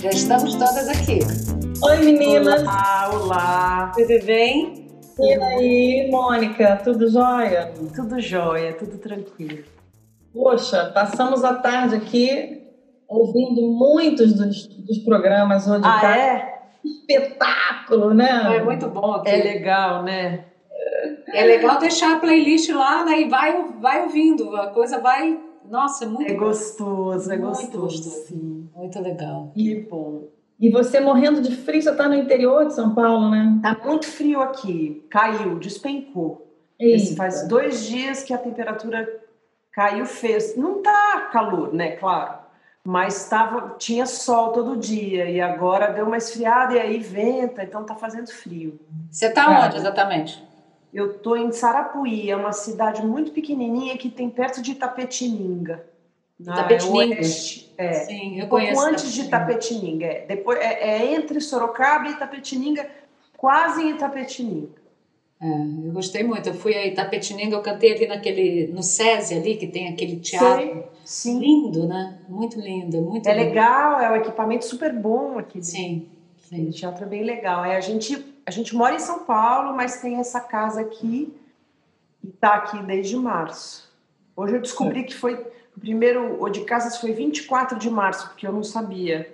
Já estamos todas aqui. Oi, meninas. Olá, olá. Tudo bem? E aí, Mônica, tudo jóia? Tudo jóia, tudo tranquilo. Poxa, passamos a tarde aqui ouvindo muitos dos, dos programas hoje. Ah, tá? é? Espetáculo, né? É muito bom aqui. É legal, né? É legal deixar a playlist lá né, e vai, vai ouvindo. A coisa vai. Nossa, é muito É gostoso, é Muito gostoso, gostoso. sim. Muito legal. Que bom. E você morrendo de frio, você tá no interior de São Paulo, né? Tá muito frio aqui. Caiu, despencou. Esse faz dois dias que a temperatura caiu feio. Não tá calor, né? Claro. Mas tava, tinha sol todo dia e agora deu uma esfriada e aí venta, então tá fazendo frio. Você tá É. onde exatamente? Eu tô em Sarapuí, é uma cidade muito pequenininha que tem perto de Itapetininga. na Itapetininga. oeste. É. Sim, eu Um pouco conheço. antes de Itapetininga. É. Depois, é, é entre Sorocaba e Itapetininga, quase em Itapetininga. É, eu gostei muito. Eu fui a Itapetininga, eu cantei ali naquele, no SESI ali, que tem aquele teatro. Sei, sim. Lindo, né? Muito lindo, muito É lindo. legal, é um equipamento super bom aqui. Sim, O sim. teatro é bem legal. É, a, gente, a gente mora em São Paulo, mas tem essa casa aqui e tá aqui desde março. Hoje eu descobri que foi o primeiro, o de casas foi 24 de março, porque eu não sabia.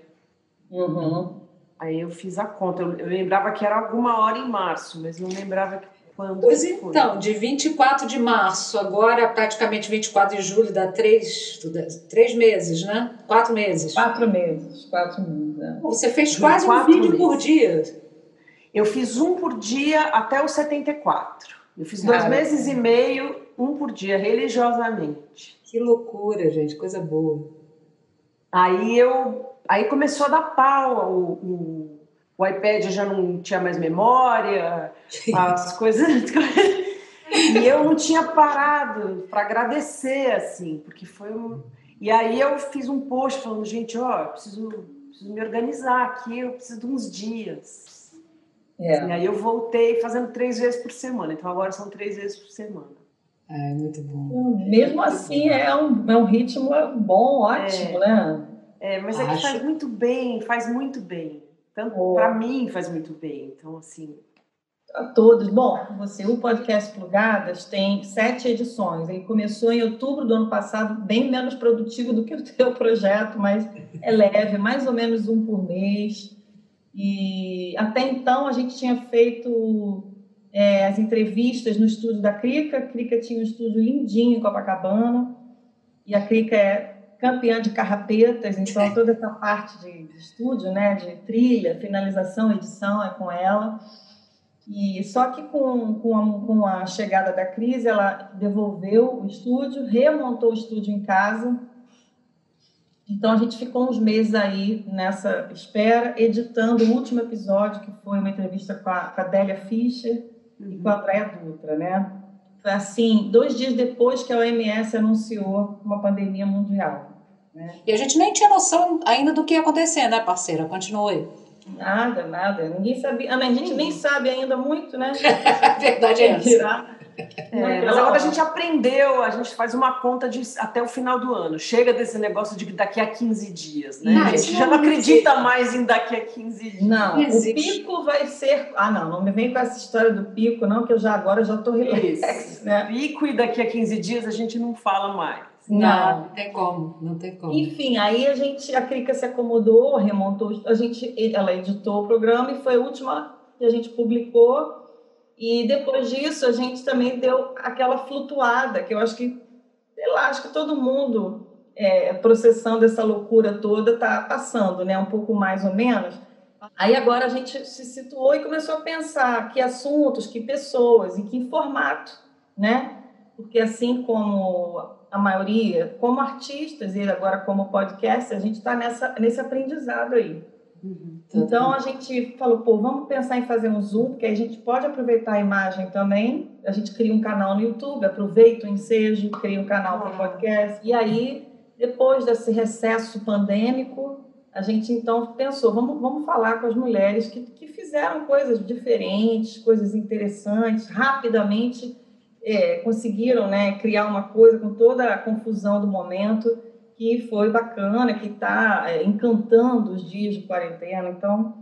Uhum. Aí eu fiz a conta. Eu, eu lembrava que era alguma hora em março, mas não lembrava que- quando Pois foi. então, de 24 de março, agora praticamente 24 de julho, dá três, três meses, né? Quatro meses. Quatro meses, quatro meses. é. Você fez quase um vídeo por meses. dia. Eu fiz um por dia até os 74. Eu fiz dois meses e meio, um por dia, religiosamente. Que loucura, gente, coisa boa. Aí eu, aí começou a dar pau, o, o, o iPad já não tinha mais memória, as coisas. e eu não tinha parado para agradecer, assim, porque foi um. E aí eu fiz um post falando, gente, ó, preciso, preciso me organizar aqui, eu preciso de uns dias. É. E aí eu voltei fazendo três vezes por semana, então agora são três vezes por semana. É, muito bom. Mesmo assim, é um, é um ritmo bom, ótimo, né? É, mas é que Acho. faz muito bem, faz muito bem. Tanto para mim faz muito bem. Então, assim, A todos. Bom, você, o podcast Plugadas tem sete edições. Ele começou em outubro do ano passado, bem menos produtivo do que o teu projeto, mas é leve, mais ou menos um por mês. E até então a gente tinha feito é, as entrevistas no estúdio da Crica. A Crica tinha um estúdio lindinho em Copacabana. E a Crica é campeã de carrapetas, então toda essa parte de, de estúdio, né, de trilha, finalização, edição é com ela. E só que com, com, a, com a chegada da crise, ela devolveu o estúdio, remontou o estúdio em casa. Então a gente ficou uns meses aí nessa espera, editando o último episódio, que foi uma entrevista com a, com a Délia Fischer e com a Andréa Dutra, né? Foi assim, dois dias depois que a OMS anunciou uma pandemia mundial. Né? E a gente nem tinha noção ainda do que ia acontecer, né, parceira? Continue. Nada, nada. Ninguém sabia. A gente nem sabe ainda muito, né? Verdade é essa. É, mas agora a gente aprendeu, a gente faz uma conta de até o final do ano. Chega desse negócio de daqui a 15 dias, né? Não, a gente já não não acredita mais em daqui a 15 dias. Não, Não o existe. pico vai ser. Ah, não, não me vem com essa história do pico, não, que eu já agora já estou relax, né? Pico e daqui a 15 dias a gente não fala mais. Não, não tem como, não tem como. Enfim, aí a gente, a Crica se acomodou, remontou, a gente, ela editou o programa e foi a última que a gente publicou. E depois disso a gente também deu aquela flutuada, que eu acho que, sei lá, acho que todo mundo é, processando essa loucura toda tá passando, né? Um pouco mais ou menos. Aí agora a gente se situou e começou a pensar que assuntos, que pessoas, em que formato, né? Porque assim como a maioria, como artistas e agora como podcast, a gente está nesse aprendizado aí. Uhum. Então a gente falou, pô, vamos pensar em fazer um Zoom, porque a gente pode aproveitar a imagem também. A gente cria um canal no YouTube, aproveita o ensejo, cria um canal para podcast. E aí, depois desse recesso pandêmico, a gente então pensou, vamos, vamos falar com as mulheres que, que fizeram coisas diferentes, coisas interessantes, rapidamente é, conseguiram né, criar uma coisa com toda a confusão do momento que foi bacana, que está é, encantando os dias de quarentena. Então,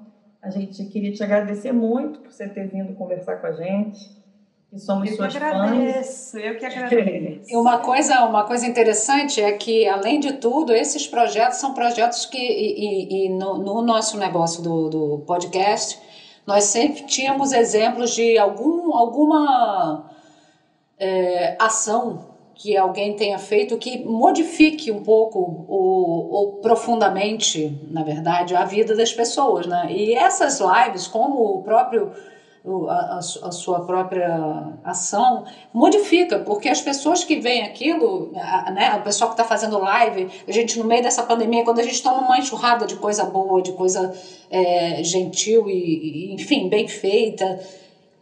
a gente queria te agradecer muito por você ter vindo conversar com a gente. Que somos eu suas que agradeço, fãs. Eu que agradeço. E uma coisa, uma coisa interessante é que, além de tudo, esses projetos são projetos que, e, e, e no, no, nosso negócio do, do podcast, nós sempre tínhamos exemplos de algum, alguma é, ação que alguém tenha feito que modifique um pouco ou, profundamente, na verdade, a vida das pessoas, né? E essas lives, como o próprio a, a, sua própria ação modifica, porque as pessoas que veem aquilo, né, o pessoal que está fazendo live, a gente no meio dessa pandemia, quando a gente toma uma enxurrada de coisa boa, de coisa é, gentil e, e, enfim, bem feita,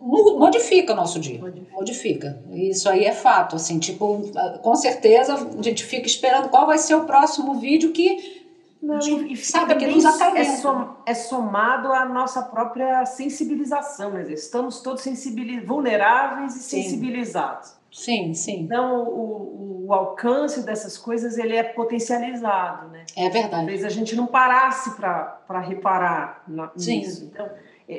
modifica o nosso dia, modifica. Isso aí é fato, assim, tipo, com certeza a gente fica esperando qual vai ser o próximo vídeo que não, e, sabe que nos É, som, é somado à nossa própria sensibilização, estamos todos sensibiliz... vulneráveis e sim. sensibilizados. Sim, sim. Então, o, o, alcance dessas coisas ele é potencializado, né? É verdade. Talvez a gente não parasse para reparar na, nisso. Então,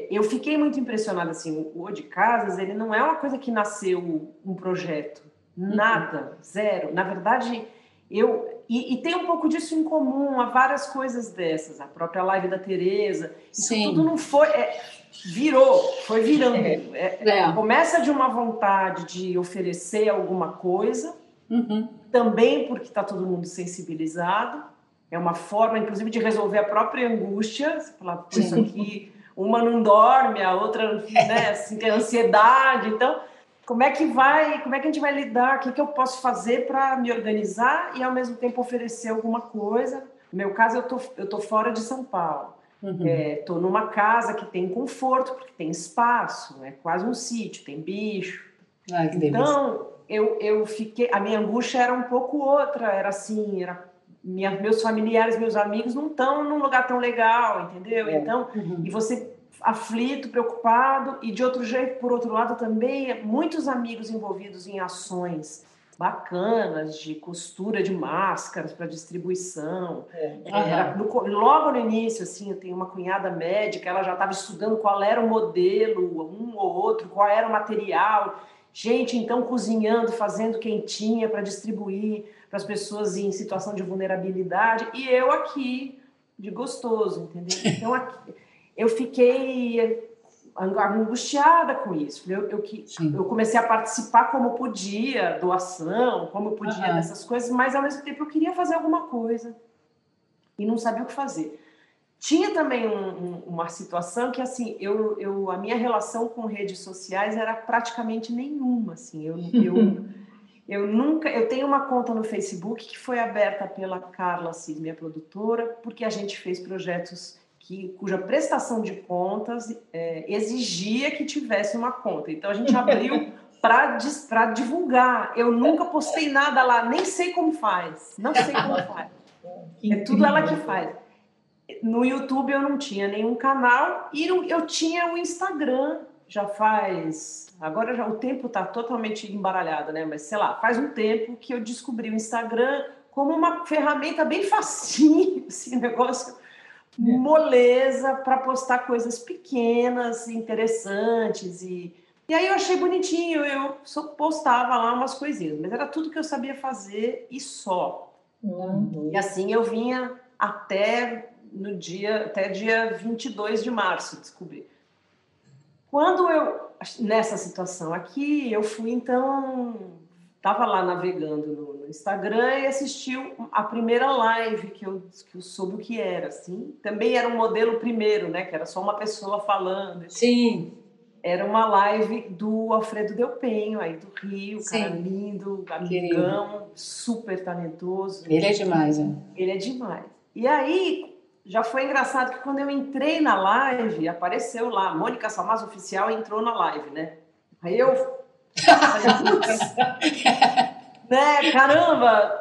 eu fiquei muito impressionada, assim, o de Casas, ele não é uma coisa que nasceu um projeto. Uhum. Nada, zero. Na verdade, eu e, e, tem um pouco disso em comum a várias coisas dessas, a própria live da Tereza. Isso Sim. tudo não foi. É, virou, foi virando. É, é, é. Começa de uma vontade de oferecer alguma coisa, uhum. também porque está todo mundo sensibilizado. É uma forma, inclusive, de resolver a própria angústia. Você fala, isso aqui, uma não dorme, a outra né, assim, tem ansiedade. Então, como é que vai, como é que a gente vai lidar, o que, que eu posso fazer para me organizar e ao mesmo tempo oferecer alguma coisa. No meu caso, eu tô, eu tô fora de São Paulo. Uhum. É, tô numa casa que tem conforto, porque tem espaço, é quase um sítio, tem bicho. Ai, então, eu, eu fiquei, a minha angústia era um pouco outra, era assim, era minha, meus familiares, meus amigos não estão num lugar tão legal, entendeu? É. Então, uhum. e você aflito, preocupado, e de outro jeito, por outro lado, também muitos amigos envolvidos em ações bacanas de costura de máscaras para distribuição. É. Era, no, logo no início, assim, eu tenho uma cunhada médica, ela já estava estudando qual era o modelo, um ou outro, qual era o material. Gente, então, cozinhando, fazendo quentinha para distribuir para as pessoas em situação de vulnerabilidade. E eu aqui, de gostoso, entendeu? Então, aqui, eu fiquei angustiada com isso. Eu, eu, eu, comecei a participar como podia, doação, como podia uhum. dessas coisas, mas ao mesmo tempo eu queria fazer alguma coisa e não sabia o que fazer. Tinha também um, um, uma situação que assim, eu, eu, a minha relação com redes sociais era praticamente nenhuma. Assim, eu, eu, eu nunca, eu tenho uma conta no Facebook que foi aberta pela Carla Cis, minha produtora, porque a gente fez projetos que, cuja prestação de contas é, exigia que tivesse uma conta. Então a gente abriu para divulgar. Eu nunca postei nada lá, nem sei como faz. Não sei como faz. É tudo ela que faz. No YouTube eu não tinha nenhum canal e eu tinha o Instagram já faz. Agora já o tempo está totalmente embaralhado, né? Mas sei lá, faz um tempo que eu descobri o Instagram como uma ferramenta bem facinho, assim, negócio é. moleza para postar coisas pequenas, interessantes e e aí eu achei bonitinho, eu só postava lá umas coisinhas, mas era tudo que eu sabia fazer e só. Uhum. E assim eu vinha até no dia até dia 22 de março descobri. Quando eu nessa situação aqui, eu fui então estava lá navegando no, no, Instagram e assistiu a primeira live que eu, que eu soube o que era, assim. Também era um modelo primeiro, né? Que era só uma pessoa falando. Sim. Era uma live do Alfredo Delpenho, aí do Rio, Sim. cara lindo, amigão, super talentoso. Ele é demais, né? Ele é demais. E aí, já foi engraçado que quando eu entrei na live, apareceu lá, Mônica Salmas Oficial entrou na live, né? Aí eu né? Caramba!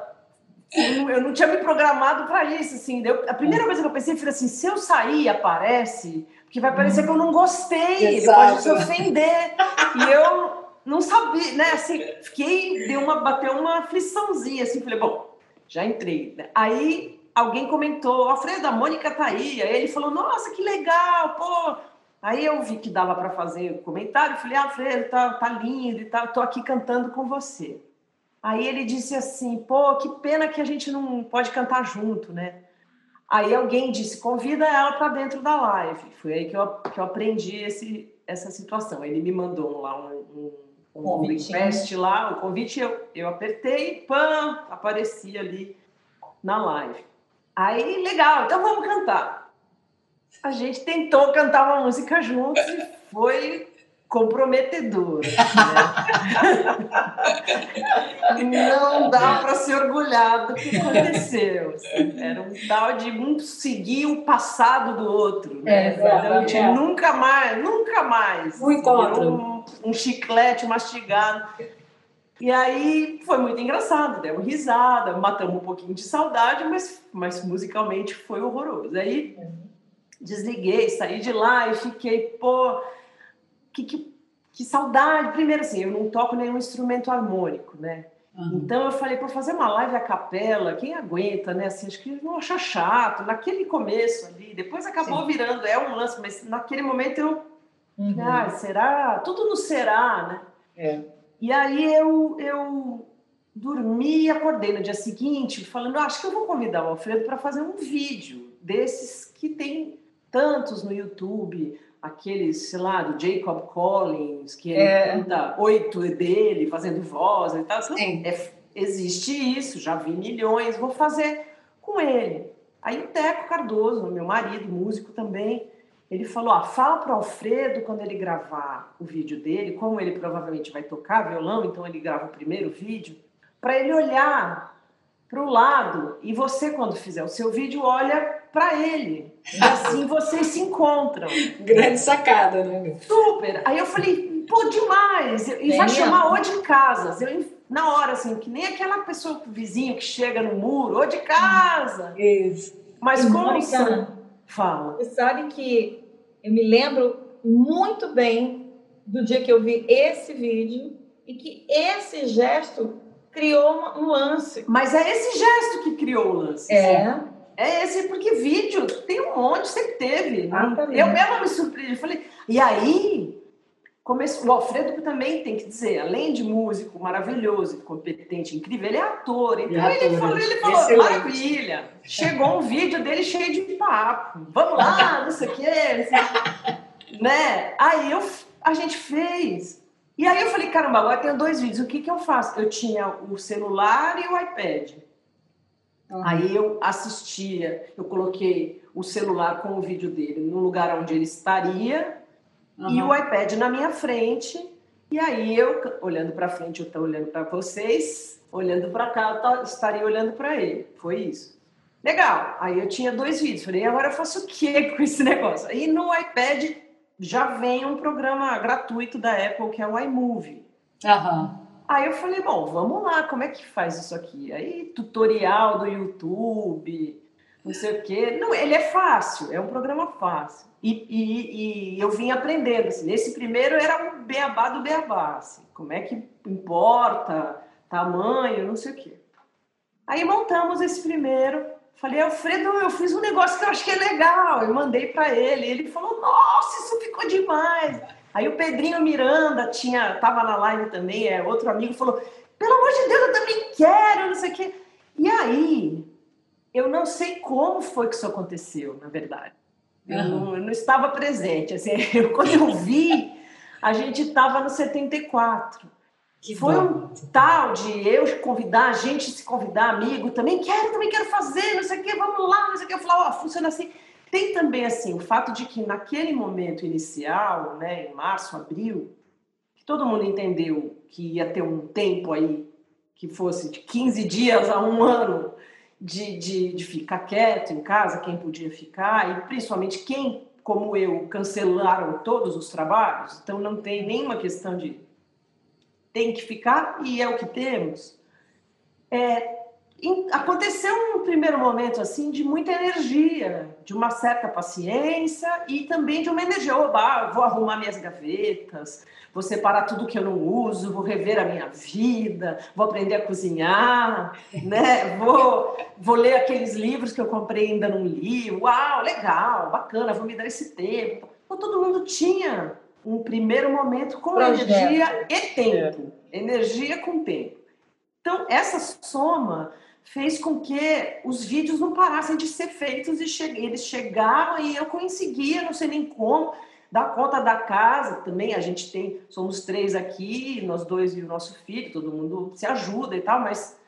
Eu não tinha me programado para isso, assim. Eu, a primeira coisa que eu pensei foi assim: se eu sair, aparece, porque vai parecer que eu não gostei, Exato. pode se ofender. e eu não sabia, né? Assim, fiquei, deu uma, bateu uma afliçãozinha, assim, falei, bom, já entrei. Né? Aí alguém comentou, Alfredo, a Mônica tá aí. Aí ele falou, nossa, que legal, pô. Aí eu vi que dava para fazer um comentário, falei, Alfredo, tá, tá lindo e tal, tô aqui cantando com você. Aí ele disse assim, pô, que pena que a gente não pode cantar junto, né? Aí alguém disse, convida ela para dentro da live. Foi aí que eu, que eu aprendi esse, essa situação. Ele me mandou lá um, um um request lá, o convite eu, eu apertei, pam, aparecia ali na live. Aí, legal, então vamos cantar. A gente tentou cantar uma música juntos e foi comprometedor. Né? Não dá para se orgulhar do que aconteceu. Era um tal de um seguir o passado do outro. Né? É, então, a gente é. nunca mais, nunca mais. Um encontro. Um, um chiclete mastigado. E aí foi muito engraçado, deu risada, matamos um pouquinho de saudade, mas, mas musicalmente foi horroroso. Aí desliguei, saí de lá e fiquei, pô, que, que, que saudade. Primeiro, assim, eu não toco nenhum instrumento harmônico, né? Uhum. Então eu falei, para fazer uma live a capela, quem aguenta, né? Assim, acho que vão achar chato. Naquele começo ali, depois acabou Sim. virando, é um lance, mas naquele momento eu. Uhum. Ah, será? Tudo no será, né? É. E aí eu, eu dormi e acordei no dia seguinte falando, ah, acho que eu vou convidar o Alfredo para fazer um vídeo desses que tem tantos no YouTube aqueles, sei lá, do Jacob Collins, que ele é. canta oito dele, fazendo voz e tal. Então, é, existe isso, já vi milhões, vou fazer com ele. Aí o Teco Cardoso, meu marido, músico também, ele falou: ah, fala para Alfredo quando ele gravar o vídeo dele, como ele provavelmente vai tocar violão, então ele grava o primeiro vídeo, para ele olhar para o lado e você, quando fizer o seu vídeo, olha para ele. E assim vocês se encontram. Grande sacada, né? Super. Aí eu falei, pô, demais. E vai chamar o de casas. Eu, na hora, assim, que nem aquela pessoa, vizinho que chega no muro, ou de casa. Isso. Mas e como são? Fala. Você sabe que eu me lembro muito bem do dia que eu vi esse vídeo e que esse gesto criou um lance. Mas é esse gesto que criou o lance. É. É esse, porque vídeo tem um monte, sempre teve. Ah, eu mesma me surpreendi. Falei, e aí, começou, o Alfredo também tem que dizer, além de músico maravilhoso, competente, incrível, ele é ator. Então é ele falou, ele falou, Excelente. maravilha. Chegou um vídeo dele cheio de papo. Vamos lá, não sei o quê. né? Aí eu, a gente fez. E aí eu falei, caramba, agora tenho dois vídeos. O que, que eu faço? Eu tinha o celular e o iPad. Uhum. Aí eu assistia, eu coloquei o celular com o vídeo dele no lugar onde ele estaria uhum. e o iPad na minha frente. E aí eu, olhando para frente, eu estou olhando para vocês, olhando para cá, eu estaria olhando para ele. Foi isso. Legal. Aí eu tinha dois vídeos. Falei, agora eu faço o que com esse negócio? Aí no iPad já vem um programa gratuito da Apple que é o iMovie. Aham. Aí eu falei, bom, vamos lá, como é que faz isso aqui? Aí, tutorial do YouTube, não sei o quê. Não, ele é fácil, é um programa fácil. E, e, e eu vim aprendendo. Assim, primeiro era o beabá do beabá. Assim, como é que importa, tamanho, não sei o quê. Aí montamos esse primeiro. Falei, Alfredo, eu fiz um negócio que eu achei legal. Eu mandei para ele. Ele falou, nossa, isso ficou demais. Aí o Pedrinho Miranda tinha, tava na live também, é outro amigo, falou: pelo amor de Deus, eu também quero, não sei o quê. E aí, eu não sei como foi que isso aconteceu, na verdade. Eu, uhum. não, eu não, estava presente. Assim, eu, quando eu vi, a gente estava no 74. Que foi bom. um tal de eu convidar, a gente se convidar, amigo, também quero, também quero fazer, não sei o quê, vamos lá, não sei o quê. Eu falava, ó, oh, funciona assim. Tem também assim o fato de que naquele momento inicial, né, em março, abril, que todo mundo entendeu que ia ter um tempo aí que fosse de 15 dias a um ano de, de, de ficar quieto em casa, quem podia ficar, e principalmente quem, como eu, cancelaram todos os trabalhos, então não tem nenhuma questão de tem que ficar e é o que temos. É, aconteceu um primeiro momento assim de muita energia, de uma certa paciência e também de uma energia. Oba, vou arrumar minhas gavetas, vou separar tudo que eu não uso, vou rever a minha vida, vou aprender a cozinhar, né? Vou, vou ler aqueles livros que eu comprei ainda não li. Uau, legal, bacana, vou me dar esse tempo. Então, todo mundo tinha um primeiro momento com Projeto. energia e tempo. Energia com tempo. Então, essa soma fez com que os vídeos não parassem de ser feitos e che eles chegaram e eu conseguia, não sei nem como, dar conta da casa também. A gente tem, somos três aqui, nós dois e o nosso filho, todo mundo se ajuda e tal, mas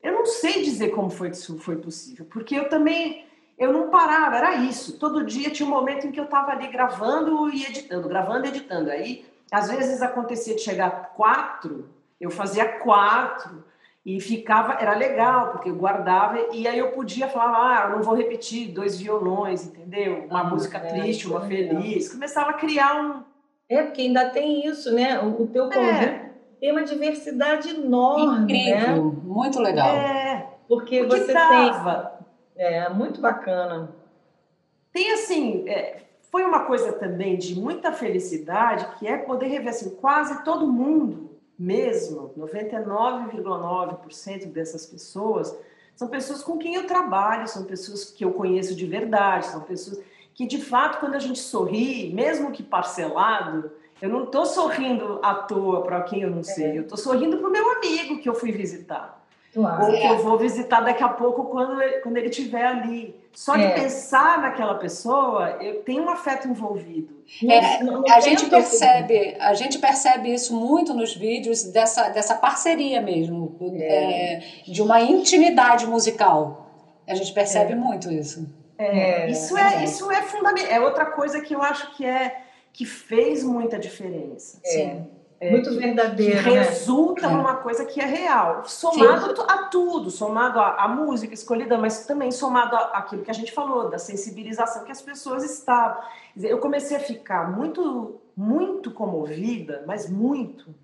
eu não sei dizer como foi isso foi possível, porque eu também eu não parava, era isso. Todo dia tinha um momento em que eu estava ali gravando e editando, gravando e editando. Aí, às vezes acontecia de chegar quatro, eu fazia quatro e ficava, era legal, porque eu guardava, e aí eu podia falar, ah, eu não vou repetir dois violões, entendeu? Uma ah, música é, triste, uma feliz. Começava a criar um. É, porque ainda tem isso, né? O, o teu convite é. tem uma diversidade enorme. Incrível, né? muito legal. É, porque, porque você dava. tem. É, muito bacana. Tem assim. É, foi uma coisa também de muita felicidade, que é poder rever assim, quase todo mundo mesmo, 99,9% dessas pessoas são pessoas com quem eu trabalho, são pessoas que eu conheço de verdade, são pessoas que de fato quando a gente sorri, mesmo que parcelado, eu não estou sorrindo à toa para quem eu não sei, eu estou sorrindo para o meu amigo que eu fui visitar. Claro. Ou que eu vou visitar daqui a pouco quando ele, quando ele estiver ali. Só de é. pensar naquela pessoa, eu tenho um afeto envolvido. É, não, não a gente percebe, a gente percebe isso muito nos vídeos dessa, dessa parceria mesmo, é. é de uma intimidade musical. A gente percebe é. muito isso. É, é, isso é, isso é fundamental. É outra coisa que eu acho que é que fez muita diferença. Sim é, muito verdadeiro. Que né? resulta né? numa coisa que é real. Somado Sim. a tudo, somado à, música escolhida, mas também somado àquilo que a gente falou, da sensibilização que as pessoas estavam. Eu comecei a ficar muito, muito comovida, mas muito,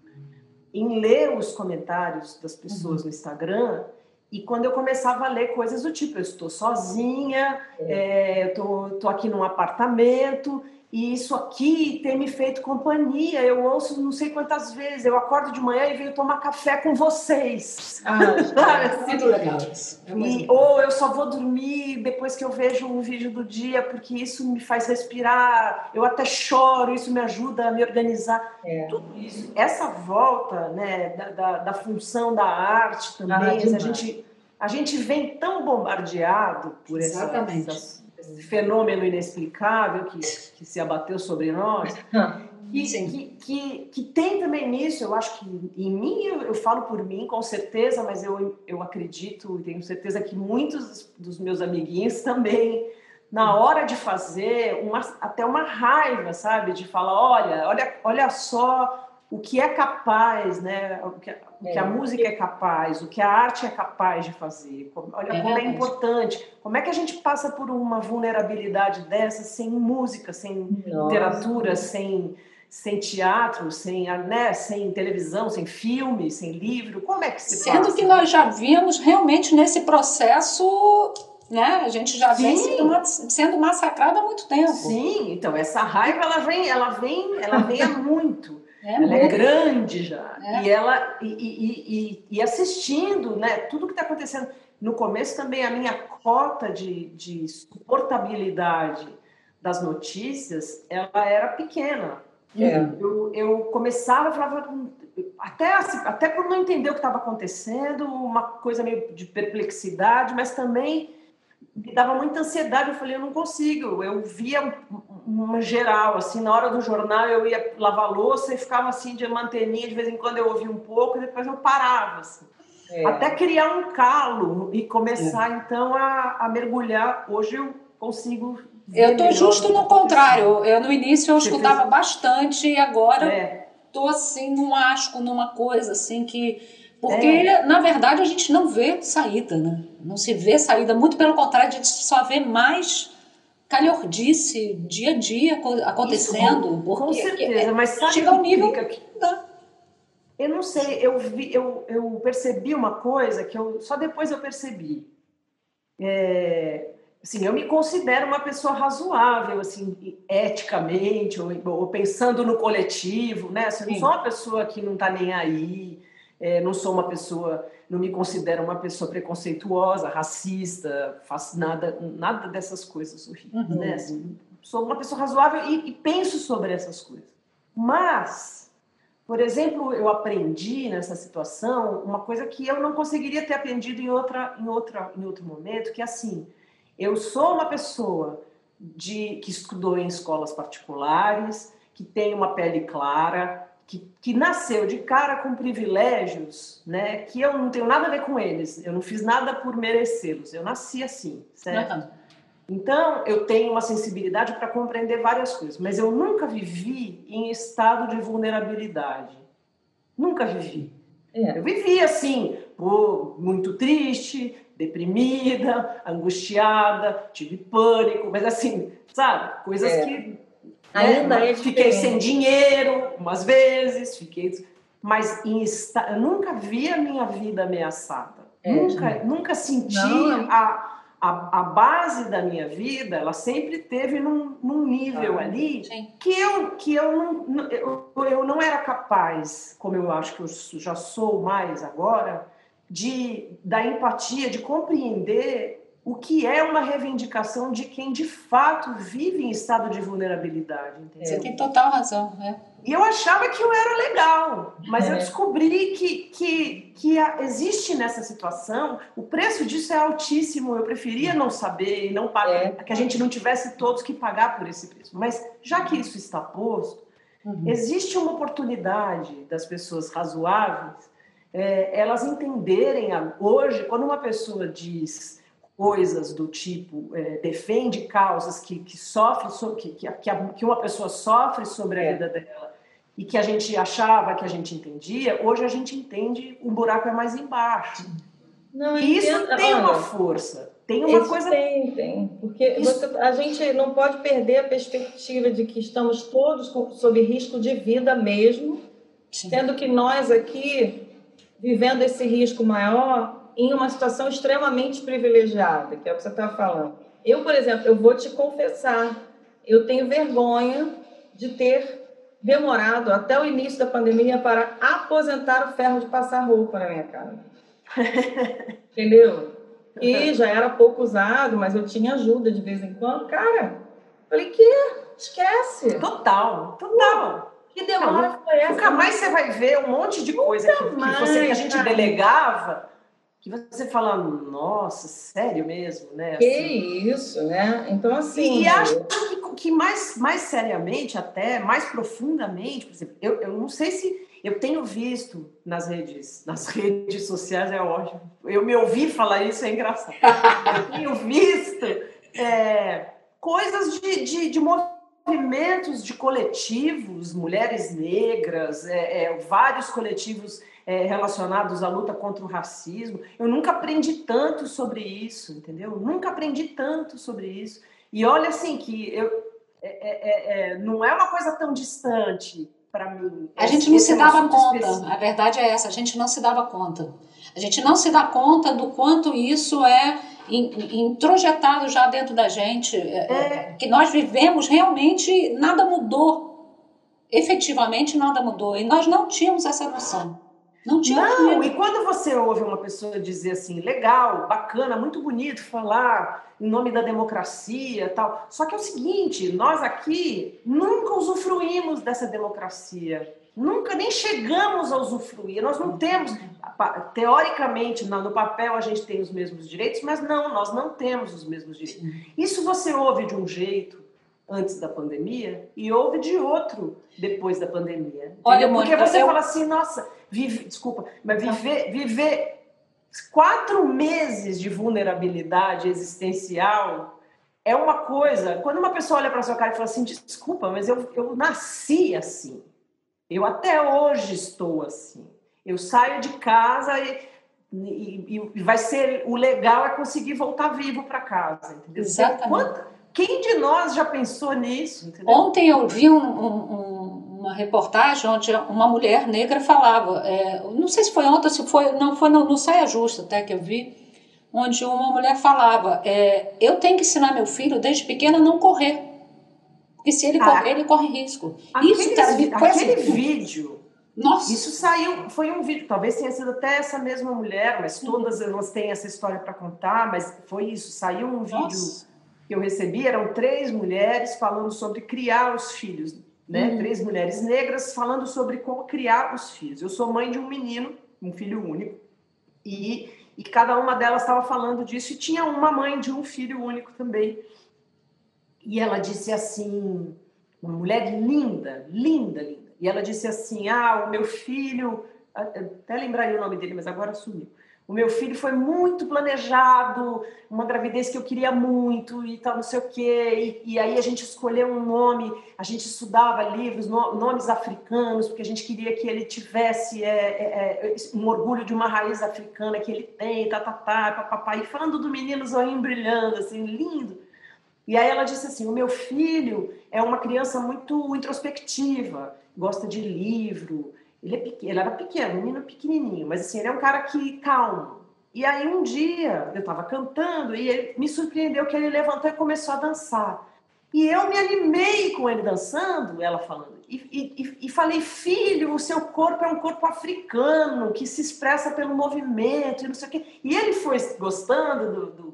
em ler os comentários das pessoas uhum. no Instagram. E quando eu começava a ler coisas do tipo, eu estou sozinha, é. É, eu tô aqui num apartamento e isso aqui tem me feito companhia. Eu ouço não sei quantas vezes. Eu acordo de manhã e venho tomar café com vocês. Ah, é muito legal isso. É e, ou eu só vou dormir depois que eu vejo um vídeo do dia, porque isso me faz respirar. Eu até choro, isso me ajuda a me organizar. É. Tudo isso. Essa volta né, da, da, da função da arte também. Ah, a, gente, a gente vem tão bombardeado por Exatamente. essas fenômeno inexplicável que, que se abateu sobre nós, que, que, que, que, tem também nisso, eu acho que em mim, eu, eu, falo por mim com certeza, mas eu, eu acredito e tenho certeza que muitos dos meus amiguinhos também, na hora de fazer, uma, até uma raiva, sabe? De falar, olha, olha, olha só o que é capaz, né? O que, que a é. música é capaz, o que a arte é capaz de fazer. Olha é como é importante. Como é que a gente passa por uma vulnerabilidade dessa sem música, sem Nossa. literatura, sem, sem teatro, sem, né, sem televisão, sem filme, sem livro? Como é que se Sendo passa? que nós já vimos realmente nesse processo né? A gente já Sim. vem sendo, sendo massacrado há muito tempo. Sim, então essa raiva ela vem, ela vem, ela vem há muito. É, ela é grande já. É. E ela e, e, e, e, assistindo, né? Tudo que está acontecendo. No começo também a minha cota de, de suportabilidade das notícias, ela era pequena. É. Eu, eu começava, falava, até, assim, até por não entender o que estava acontecendo, uma coisa meio de perplexidade, mas também me dava muita ansiedade. Eu falei, eu não consigo. Eu via uma geral, assim, na hora do jornal eu ia lavar louça e ficava assim de manteninha, de vez em quando eu ouvia um pouco e depois eu parava, assim. É. Até criar um calo e começar, é. então, a, a mergulhar. Hoje eu consigo eu tô justo no contrário. Eu no início eu escutava bastante e agora é. tô assim num asco, numa coisa assim que porque, é. na verdade, a gente não vê saída, né? Não se vê saída, muito pelo contrário, a gente só vê mais calhordice dia a dia acontecendo. Isso, com, com certeza, mas sabe chega um nível que... eu não sei, eu, vi, eu, eu percebi uma coisa que eu só depois eu percebi. É, assim, eu me considero uma pessoa razoável, assim, eticamente, ou, ou pensando no coletivo, né? Assim, eu não sou uma pessoa que não está nem aí, é, não sou uma pessoa, não me considero uma pessoa preconceituosa, racista, faço nada, nada dessas coisas horríveis, uhum. né? Assim, sou uma pessoa razoável e, e penso sobre essas coisas. Mas, por exemplo, eu aprendi nessa situação uma coisa que eu não conseguiria ter aprendido em outra, em outra, em outro momento, que é assim, eu sou uma pessoa de que estudou em escolas particulares, que tem uma pele clara, que, que nasceu de cara com privilégios, né? Que eu não tenho nada a ver com eles. Eu não fiz nada por merecê-los. Eu nasci assim, certo? Uhum. Então, eu tenho uma sensibilidade para compreender várias coisas, mas eu nunca vivi em estado de vulnerabilidade. Nunca vivi. É. Eu vivi assim, pô, muito triste, deprimida, angustiada, tive pânico, mas assim, sabe? Coisas é. que Ainda né? é Fiquei sem dinheiro umas vezes, fiquei. Mas esta... eu nunca vi a minha vida ameaçada. É, nunca, nunca senti Não. a, a, a, base da minha vida, ela sempre teve num, num nível ah, ali sim. que eu, que eu, não, eu, eu não era capaz, como eu acho que eu já sou mais agora, de da empatia, de compreender o que é uma reivindicação de quem de fato vive em estado de vulnerabilidade. Entendeu? Você tem total razão, né? E eu achava que eu era legal, mas é. eu descobri que, que, que existe nessa situação, o preço disso é altíssimo. Eu preferia não saber e não pagar, é. que a gente não tivesse todos que pagar por esse preço. Mas já que isso está posto, uhum. existe uma oportunidade das pessoas razoáveis é, elas entenderem hoje, quando uma pessoa diz coisas do tipo é, defende causas que, que sofre que, que, que, uma pessoa sofre sobre a é. vida dela e que a gente achava que a gente entendia, hoje a gente entende o buraco é mais embaixo. Não, e isso entendo, tem uma força, tem uma coisa. Tem, tem. Porque isso... você, a gente não pode perder a perspectiva de que estamos todos sob risco de vida mesmo, Sim. sendo que nós aqui, vivendo esse risco maior, em uma situação extremamente privilegiada, que é o que você está falando. Eu, por exemplo, eu vou te confessar, eu tenho vergonha de ter demorado até o início da pandemia para aposentar o ferro de passar roupa na minha casa. Entendeu? E já era pouco usado, mas eu tinha ajuda de vez em quando. Cara, falei, que? Esquece. Total, total. Que demora foi essa? Nunca mais você vai ver um monte de coisa que, que, você, que a gente delegava que você fala, nossa, sério mesmo, né? Que assim. isso, né? Então, assim. E acho que, que, mais, mais seriamente, até, mais profundamente, por exemplo, eu, eu não sei se. Eu tenho visto nas redes, nas redes sociais, é ótimo. Eu me ouvi falar isso, é engraçado. eu tenho visto é, coisas de, de, de movimentos de coletivos, mulheres negras, é, é, vários coletivos é, relacionados à luta contra o racismo. Eu nunca aprendi tanto sobre isso, entendeu? Nunca aprendi tanto sobre isso. E olha assim que eu, é, é, é, não é uma coisa tão distante para mim. A gente não se dava conta. Específico. A verdade é essa. A gente não se dava conta. A gente não se dá conta do quanto isso é introjetado já dentro da gente, que nós vivemos realmente nada mudou. Efetivamente nada mudou e nós não tínhamos essa noção. Não tinha Não, e quando você ouve uma pessoa dizer assim, legal, bacana, muito bonito falar em nome da democracia tal. Só que é o seguinte, nós aqui nunca usufruímos dessa democracia. Nunca nem chegamos a usufruir. Nós não temos, teoricamente, no papel a gente tem os mesmos direitos, mas não, nós não temos os mesmos direitos. Isso você ouve de um jeito, antes da pandemia e houve de outro depois da pandemia. Olha, Porque você eu... fala assim, nossa, vive, desculpa, mas viver, viver quatro meses de vulnerabilidade existencial é uma coisa. Quando uma pessoa olha para sua cara e fala assim, desculpa, mas eu, eu nasci assim. Eu até hoje estou assim. Eu saio de casa e, e, e vai ser o legal é conseguir voltar vivo para casa, entendeu? Exatamente. quem de nós já pensou nisso? Entendeu? Ontem eu vi um, um, uma reportagem onde uma mulher negra falava, é, não sei se foi ontem, se foi, não foi no, no Saia Justa até que eu vi, onde uma mulher falava, é, eu tenho que ensinar meu filho desde pequeno a não correr, porque se ele ah, correr, ele corre risco. Aquele, Isso, cara, aquele assim, vídeo nossa. Isso saiu, foi um vídeo, talvez tenha sido até essa mesma mulher, mas todas elas têm essa história para contar, mas foi isso, saiu um vídeo Nossa. que eu recebi, eram três mulheres falando sobre criar os filhos, né? Uhum. Três mulheres negras falando sobre como criar os filhos. Eu sou mãe de um menino, um filho único, e, e cada uma delas estava falando disso, e tinha uma mãe de um filho único também. E ela disse assim, uma mulher linda, linda, linda e ela disse assim: Ah, o meu filho, até lembraria o nome dele, mas agora sumiu. O meu filho foi muito planejado, uma gravidez que eu queria muito e tal, não sei o quê. E, e aí a gente escolheu um nome, a gente estudava livros, no, nomes africanos, porque a gente queria que ele tivesse é, é, é um orgulho de uma raiz africana que ele tem, tá, tá, tá, papapá. E falando do menino zoinho brilhando, assim, lindo. E aí ela disse assim: o meu filho é uma criança muito introspectiva gosta de livro. Ele, é pequeno, ele era pequeno, um menino pequenininho, mas assim, ele é um cara que calmo. E aí um dia eu estava cantando e ele me surpreendeu que ele levantou e começou a dançar. E eu me animei com ele dançando, ela falando. E, e, e, falei, filho, o seu corpo é um corpo africano que se expressa pelo movimento e não sei o quê. E ele foi gostando do, do,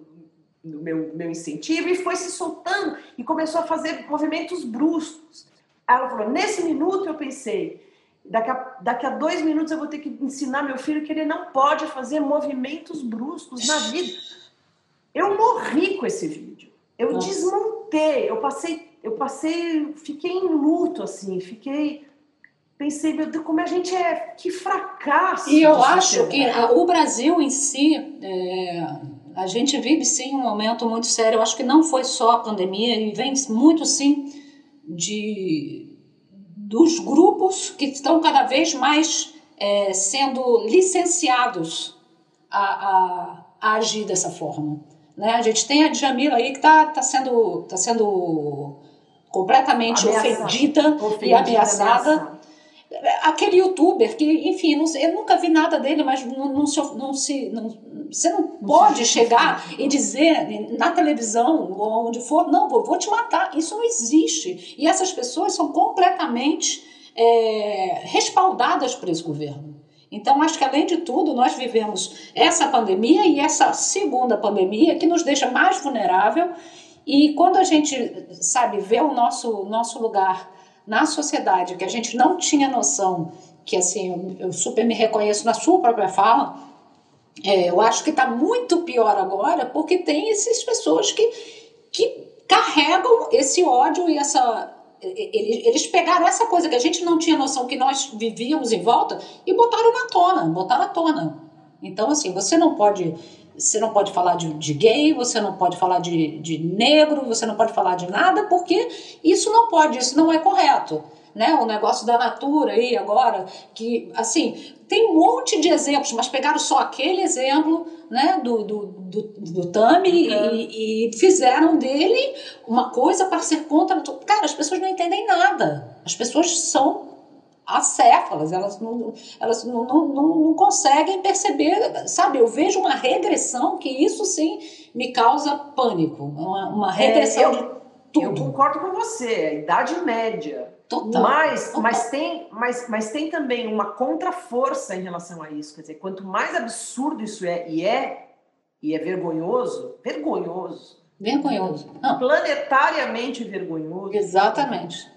do meu, meu incentivo e foi se soltando e começou a fazer movimentos bruscos. Ela falou: nesse minuto eu pensei, daqui a, daqui a dois minutos eu vou ter que ensinar meu filho que ele não pode fazer movimentos bruscos na vida. Eu morri com esse vídeo. Eu Nossa. desmontei, eu passei, eu passei, fiquei em luto assim, fiquei pensei, meu Deus, como a gente é, que fracasso. E eu acho que o Brasil em si, é, a gente vive sim um momento muito sério. Eu acho que não foi só a pandemia, e vem muito sim de, dos grupos que estão cada vez mais é, sendo licenciados a, a, a, agir dessa forma. Né? A gente tem a Djamila aí que está tá sendo, tá sendo completamente ofendida, ofendida, e ameaçada. ameaçada aquele youtuber que, enfim, não, eu nunca vi nada dele, mas não, não, se, não se. Não, você não, pode chegar e dizer na televisão ou onde for, não, vou, vou te matar. Isso não existe. E essas pessoas são completamente é, respaldadas por esse governo. Então, acho que além de tudo, nós vivemos essa pandemia e essa segunda pandemia que nos deixa mais vulnerável. E quando a gente, sabe, vê o nosso, nosso lugar na sociedade que a gente não tinha noção, que assim, eu, super me reconheço na sua própria fala, é, eu acho que está muito pior agora porque tem essas pessoas que, que carregam esse ódio e essa. Eles, eles pegaram essa coisa que a gente não tinha noção que nós vivíamos em volta e botaram na tona, botaram à tona. Então, assim, você não pode você não pode falar de, de, gay, você não pode falar de, de negro, você não pode falar de nada, porque isso não pode, isso não é correto. Né, o negócio da Natura aí agora, que assim, tem um monte de exemplos, mas pegaram só aquele exemplo né, do, do, do, do Tami uhum. e, e, fizeram dele uma coisa para ser contra. Cara, as pessoas não entendem nada. As pessoas são acéfalas, elas não, elas não, não, não, não, conseguem perceber, sabe? Eu vejo uma regressão que isso sim me causa pânico, uma, uma é, regressão é, eu, de tudo. Eu concordo com você, a idade média. Total. Mas, Total. mas, tem, mas, mas tem também uma contraforça em relação a isso. Quer dizer, quanto mais absurdo isso é, e é, e é vergonhoso, vergonhoso. Vergonhoso. Não. Planetariamente vergonhoso. Exatamente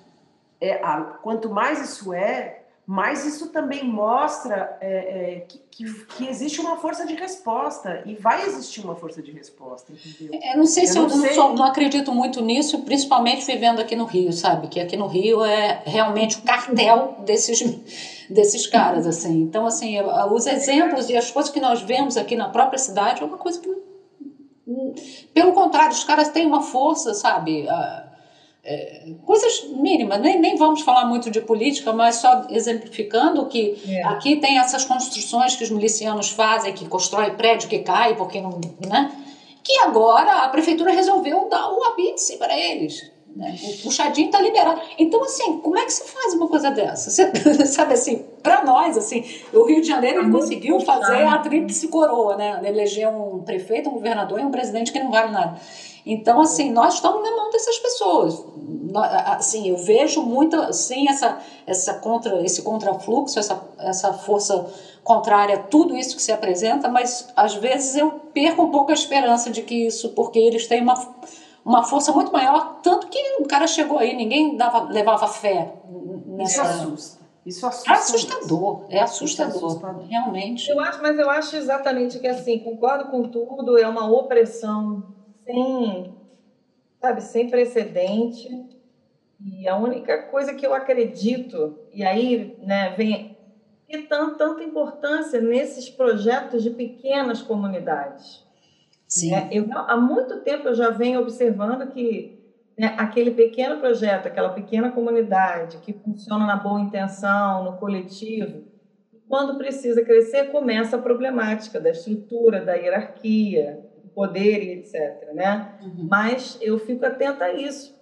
é, a, quanto mais isso é, mais isso também mostra é, é, que, que, que, existe uma força de resposta e vai existir uma força de resposta, entendeu? Eu não sei eu se não eu sei... Não, não, acredito muito nisso, principalmente vivendo aqui no Rio, sabe? Que aqui no Rio é realmente o cartel desses, desses caras, assim. Então, assim, os exemplos e as coisas que nós vemos aqui na própria cidade é uma coisa que... Pelo contrário, os caras têm uma força, sabe? É, coisas mínimas, nem, nem vamos falar muito de política, mas só exemplificando que é. aqui tem essas construções que os milicianos fazem, que constrói prédio que cai, porque não. Né? Que agora a prefeitura resolveu dar o habite para eles. Né? O puxadinho está liberado. Então, assim, como é que se faz uma coisa dessa? Você, sabe assim, para nós, assim, o Rio de Janeiro ele conseguiu fazer a tríplice coroa, né? Eleger um prefeito, um governador e um presidente que não vale nada. Então, assim, nós estamos na mão dessas pessoas. Assim, eu vejo muito, sim, essa, essa contra, esse contrafluxo, essa, essa força contrária a tudo isso que se apresenta, mas às vezes eu perco um pouco a esperança de que isso, porque eles têm uma, uma força muito maior, tanto que o cara chegou aí, ninguém dava, levava fé nessa... Isso assusta. Isso assusta. É assustador, é assustador, assustador, realmente. Eu acho, mas eu acho exatamente que assim, concordo com tudo, é uma opressão sem, sabe, sem precedente. E a única coisa que eu acredito, e aí né, vem e tanto, tanta importância nesses projetos de pequenas comunidades. Sim. É, eu, há muito tempo eu já venho observando que né, aquele pequeno projeto, aquela pequena comunidade que funciona na boa intenção, no coletivo, quando precisa crescer, começa a problemática da estrutura, da hierarquia, poder e etc. Né? Uhum. Mas eu fico atenta a isso,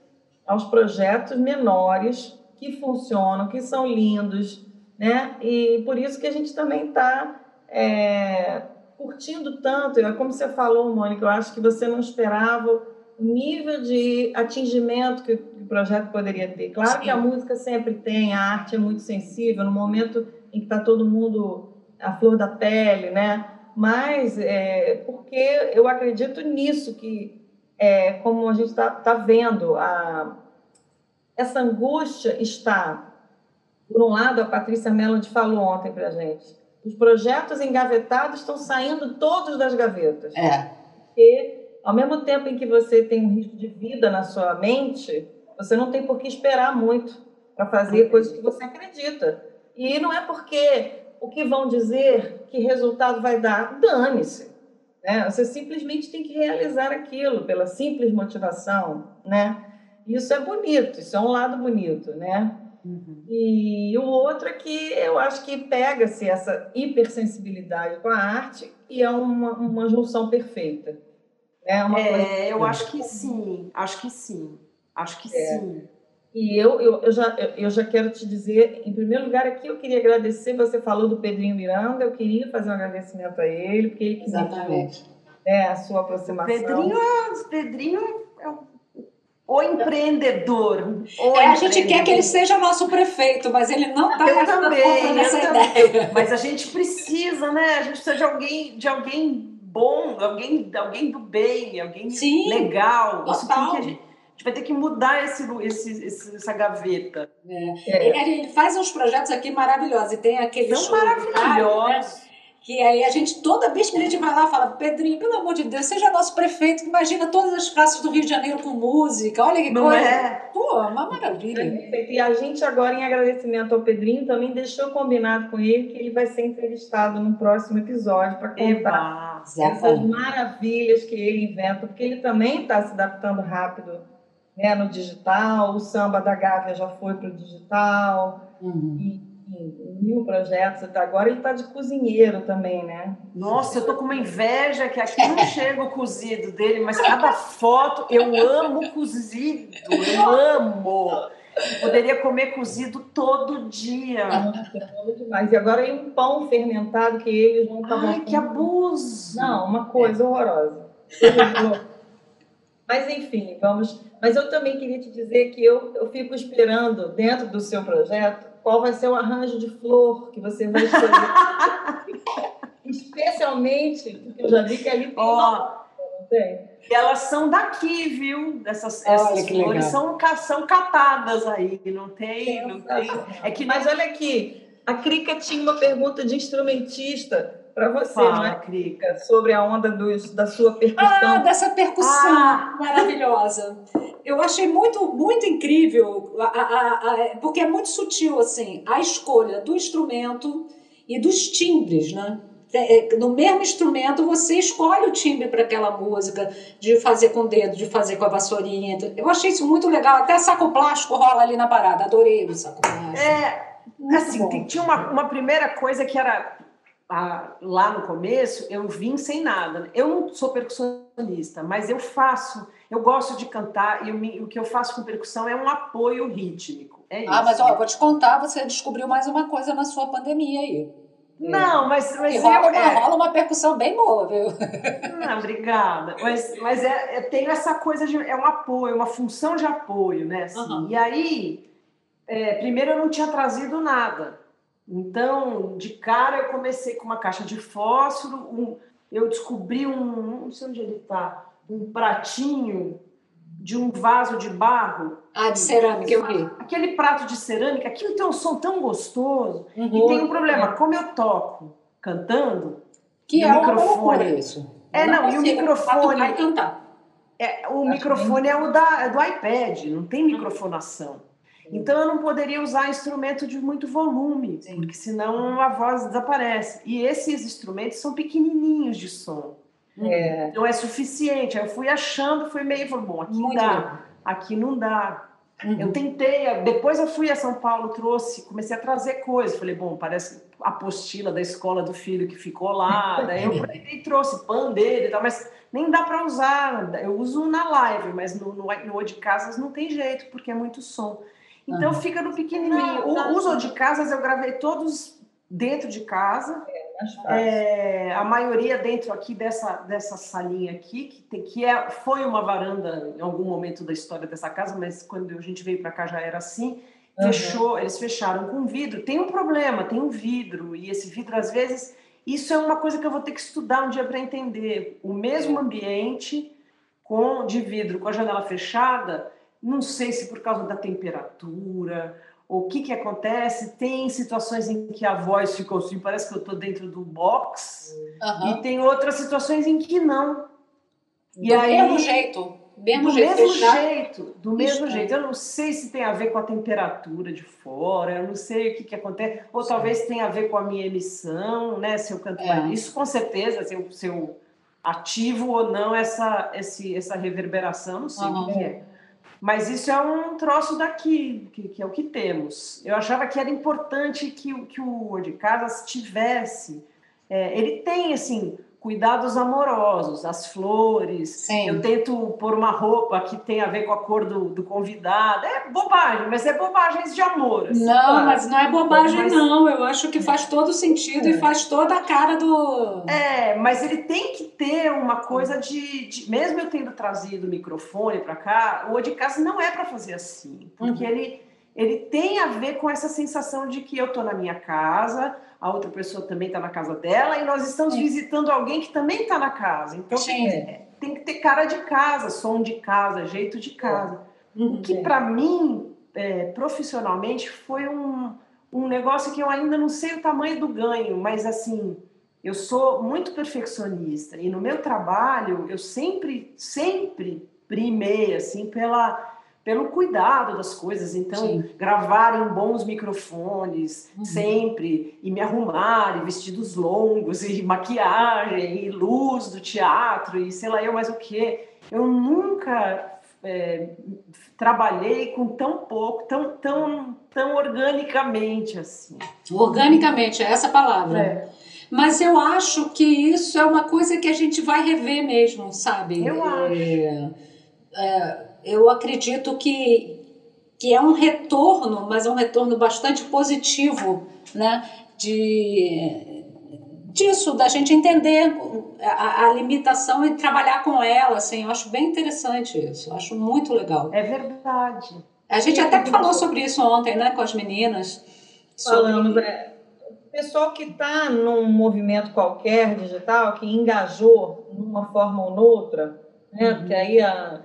aos projetos menores que funcionam, que são lindos, né? E por isso que a gente também está é, curtindo tanto. Como você falou, Mônica, eu acho que você não esperava o nível de atingimento que o projeto poderia ter. Claro Sim. que a música sempre tem, a arte é muito sensível, no momento em que está todo mundo à flor da pele, né? Mas é, porque eu acredito nisso, que é, como a gente está tá vendo, a, essa angústia está, por um lado, a Patrícia Melody falou ontem para a gente, os projetos engavetados estão saindo todos das gavetas. É. Porque, ao mesmo tempo em que você tem um risco de vida na sua mente, você não tem por que esperar muito para fazer coisas que você acredita. E não é porque o que vão dizer, que resultado vai dar, dane-se. Né? Você simplesmente tem que realizar aquilo pela simples motivação, né? Isso é bonito, isso é um lado bonito, né? Uhum. E o outro é que eu acho que pega-se essa hipersensibilidade com a arte e é uma, uma junção perfeita. É, uma é eu acho que sim, acho que sim, acho que é. sim. E eu, eu, eu, já, eu já quero te dizer, em primeiro lugar, aqui eu queria agradecer, você falou do Pedrinho Miranda, eu queria fazer um agradecimento a ele, porque ele que Exatamente. né, a sua aproximação. Pedrinho é, Pedrinho é o, o empreendedor. O é, a gente quer que ele seja nosso prefeito, mas ele não está eu também, nessa ideia. Mas a gente precisa, né? A gente precisa de alguém, de alguém bom, alguém, alguém do bem, alguém Sim, legal. Total. Isso que a gente gente vai ter que mudar esse, esse, esse essa gaveta. É. É. Ele faz uns projetos aqui maravilhosos. E tem aquele São maravilhosos. Né? Que aí a gente, toda vez que a gente vai lá, fala, Pedrinho, pelo amor de Deus, seja nosso prefeito, imagina todas as praças do Rio de Janeiro com música, olha que Não coisa. É? Pô, uma maravilha. É e a gente agora, em agradecimento ao Pedrinho, também deixou combinado com ele que ele vai ser entrevistado no próximo episódio para contar Eba, essas maravilhas que ele inventa, porque ele também está se adaptando rápido né, no digital, o samba da Gávea já foi para o digital, uhum. e, mil projetos até agora. Ele está de cozinheiro também, né? Nossa, eu tô com uma inveja que aqui não chega o cozido dele, mas cada foto, eu amo cozido, eu amo. Poderia comer cozido todo dia. Nossa, é demais. E agora tem um pão fermentado que eles não estavam. Ai, que abuso! Não, uma coisa é. horrorosa. Mas enfim, vamos. Mas eu também queria te dizer que eu, eu fico esperando, dentro do seu projeto, qual vai ser o arranjo de flor que você vai escolher. Especialmente, porque eu já vi que ali tem oh. uma. E elas são daqui, viu? Essas, essas flores são, são catadas aí, não tem, não tem. É que Mas olha aqui, a Crica tinha uma pergunta de instrumentista para você, Fala, não é, Crica? Sobre a onda dos, da sua percussão. Ah, dessa percussão ah. maravilhosa. Eu achei muito, muito incrível, a, a, a, porque é muito sutil, assim, a escolha do instrumento e dos timbres, né? É, no mesmo instrumento, você escolhe o timbre para aquela música, de fazer com o dedo, de fazer com a vassourinha. Eu achei isso muito legal. Até saco plástico rola ali na parada. Adorei o saco plástico. É, assim, tinha uma, uma primeira coisa que era a, lá no começo, eu vim sem nada. Eu não sou percussionista, mas eu faço, eu gosto de cantar e o que eu faço com percussão é um apoio rítmico. É ah, mas ó, eu vou te contar, você descobriu mais uma coisa na sua pandemia aí. Não, mas, mas rola, uma, é... rola uma percussão bem boa, viu? Não, obrigada. Mas, mas é, é, tem essa coisa de. É um apoio, uma função de apoio, né? Assim. Uhum. E aí, é, primeiro eu não tinha trazido nada. Então, de cara, eu comecei com uma caixa de fósforo, um, eu descobri um, não sei onde ele está, um pratinho de um vaso de barro. Ah, de cerâmica, eu vi. Aquele prato de cerâmica, aquilo tem um som tão gostoso. Uhum. E tem um problema, como eu toco cantando, que é microfone. isso. É, não, não e o microfone. Vai cantar. É, o microfone é o da, é do iPad, não tem microfonação. Então eu não poderia usar instrumento de muito volume, Sim. porque senão a voz desaparece. E esses instrumentos são pequenininhos de som. É. Não é suficiente. Aí eu fui achando, fui meio, falei, bom, aqui muito dá, bom. aqui não dá. Uhum. Eu tentei, depois eu fui a São Paulo, trouxe, comecei a trazer coisas. Falei, bom, parece a apostila da escola do filho que ficou lá. Daí eu trouxe pandeiro e tal, mas nem dá para usar. Eu uso na live, mas no, no, no de casas não tem jeito, porque é muito som. Então uhum. fica no pequenininho. O, os de casas eu gravei todos dentro de casa. É, é, a maioria dentro aqui dessa, dessa salinha aqui, que, tem, que é, foi uma varanda em algum momento da história dessa casa, mas quando a gente veio para cá já era assim. Uhum. Fechou, eles fecharam com vidro. Tem um problema, tem um vidro, e esse vidro, às vezes, isso é uma coisa que eu vou ter que estudar um dia para entender. O mesmo ambiente com de vidro com a janela fechada não sei se por causa da temperatura, ou o que, que acontece. Tem situações em que a voz ficou assim, parece que eu estou dentro do box, uhum. e tem outras situações em que não. E do aí, mesmo jeito. Mesmo do jeito, mesmo jeito, do mesmo jeito. Eu não sei se tem a ver com a temperatura de fora, eu não sei o que, que acontece, ou Sim. talvez tenha a ver com a minha emissão, né? Se eu canto é. isso, com certeza, se eu, se eu ativo ou não essa, esse, essa reverberação, não sei uhum. o que, que é. Mas isso é um troço daqui, que, que, é o que temos. Eu achava que era importante que, que o de Casas tivesse. É, ele tem, assim, cuidados amorosos, as flores. Sim. Eu tento pôr uma roupa que tem a ver com a cor do, do convidado. É bobagem, mas é bobagens de amor. Assim, não, claro. mas não é bobagem, mas... não. Eu acho que faz todo sentido é. e faz toda a cara do. É, mas ele tem que ter uma coisa de. de... Mesmo eu tendo trazido o microfone para cá, o de casa não é para fazer assim. Porque uhum. ele, ele tem a ver com essa sensação de que eu tô na minha casa a outra pessoa também está na casa dela e nós estamos Sim. visitando alguém que também está na casa. Então tem, é, tem, que ter cara de casa, som de casa, jeito de casa. Uhum. O que para mim, é, profissionalmente, foi um, um negócio que eu ainda não sei o tamanho do ganho, mas assim, eu sou muito perfeccionista e no meu trabalho eu sempre, sempre primei assim pela pelo cuidado das coisas. Então, Sim. gravar em bons microfones uhum. sempre, e me arrumar, e vestidos longos, e maquiagem, e luz do teatro, e sei lá eu mais o que. Eu nunca é, trabalhei com tão pouco, tão, tão, tão organicamente assim. Organicamente, é essa palavra. É. Mas eu acho que isso é uma coisa que a gente vai rever mesmo, sabe? Eu acho. É, é eu acredito que, que é um retorno, mas é um retorno bastante positivo, né? De, disso, da gente entender a, a, limitação e trabalhar com ela, assim, eu acho bem interessante isso, eu acho muito legal. É verdade. A gente é até falou sobre isso ontem, né, com as meninas. Sobre... Falamos, é, o pessoal que está num movimento qualquer digital, que engajou de uma forma ou noutra, né, uhum. porque aí a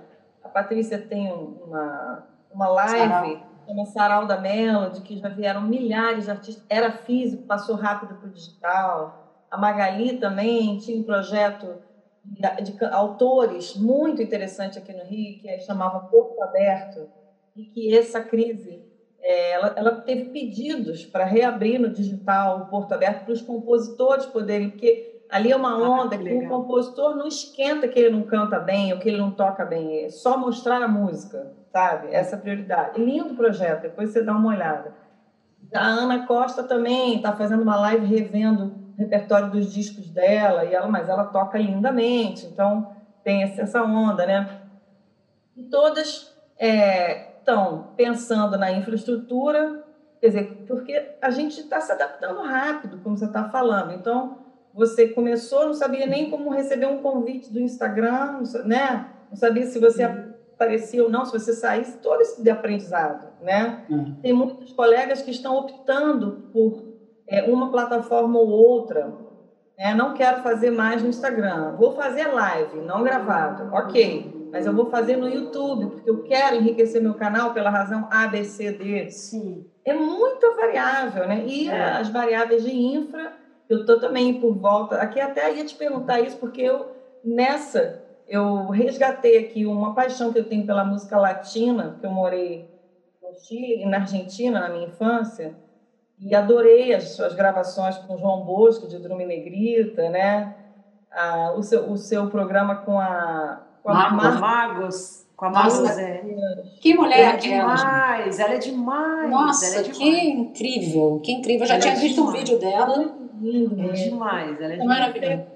a Patrícia tem uma, uma live, chama Sarau da Melody, que já vieram milhares de artistas. Era físico, passou rápido para o digital. A Magali também tinha um projeto de, de, autores muito interessante aqui no Rio, que chamava Porto Aberto, e que essa crise é, ela, ela, teve pedidos para reabrir no digital o Porto Aberto para os compositores poderem, porque Ali é uma onda ah, que, que o compositor não esquenta que ele não canta bem ou que ele não toca bem, é só mostrar a música, sabe? Essa é a prioridade. Lindo projeto, depois você dá uma olhada. A Ana Costa também está fazendo uma live revendo repertório dos discos dela, e ela, mas ela toca lindamente, então tem essa onda, né? E todas estão é, pensando na infraestrutura, quer dizer, porque a gente está se adaptando rápido, como você está falando. Então, você começou, não sabia nem como receber um convite do Instagram, né? Não sabia se você uhum. aparecia ou não, se você saísse, todo esse de aprendizado, né? Uhum. Tem muitos colegas que estão optando por é, uma plataforma ou outra. Né? Não quero fazer mais no Instagram, vou fazer live, não gravado, ok. Mas eu vou fazer no YouTube, porque eu quero enriquecer meu canal pela razão A, B, C, D. Sim. É muito variável, né? E é. as variáveis de infra eu estou também por volta. Aqui até ia te perguntar isso, porque eu, nessa, eu resgatei aqui uma paixão que eu tenho pela música latina, que eu morei no Chile e na Argentina na minha infância, e adorei as suas gravações com João Bosco, de Drume Negrita, né? Ah, o, seu, o seu programa com a. Com a Mar... Magos. Com a Nossa, é. Que mulher ela é demais, ela é demais. Nossa, é demais. que incrível, que incrível. Eu já ela tinha é visto demais. um vídeo dela lindo. É demais, ela é, é maravilhosa.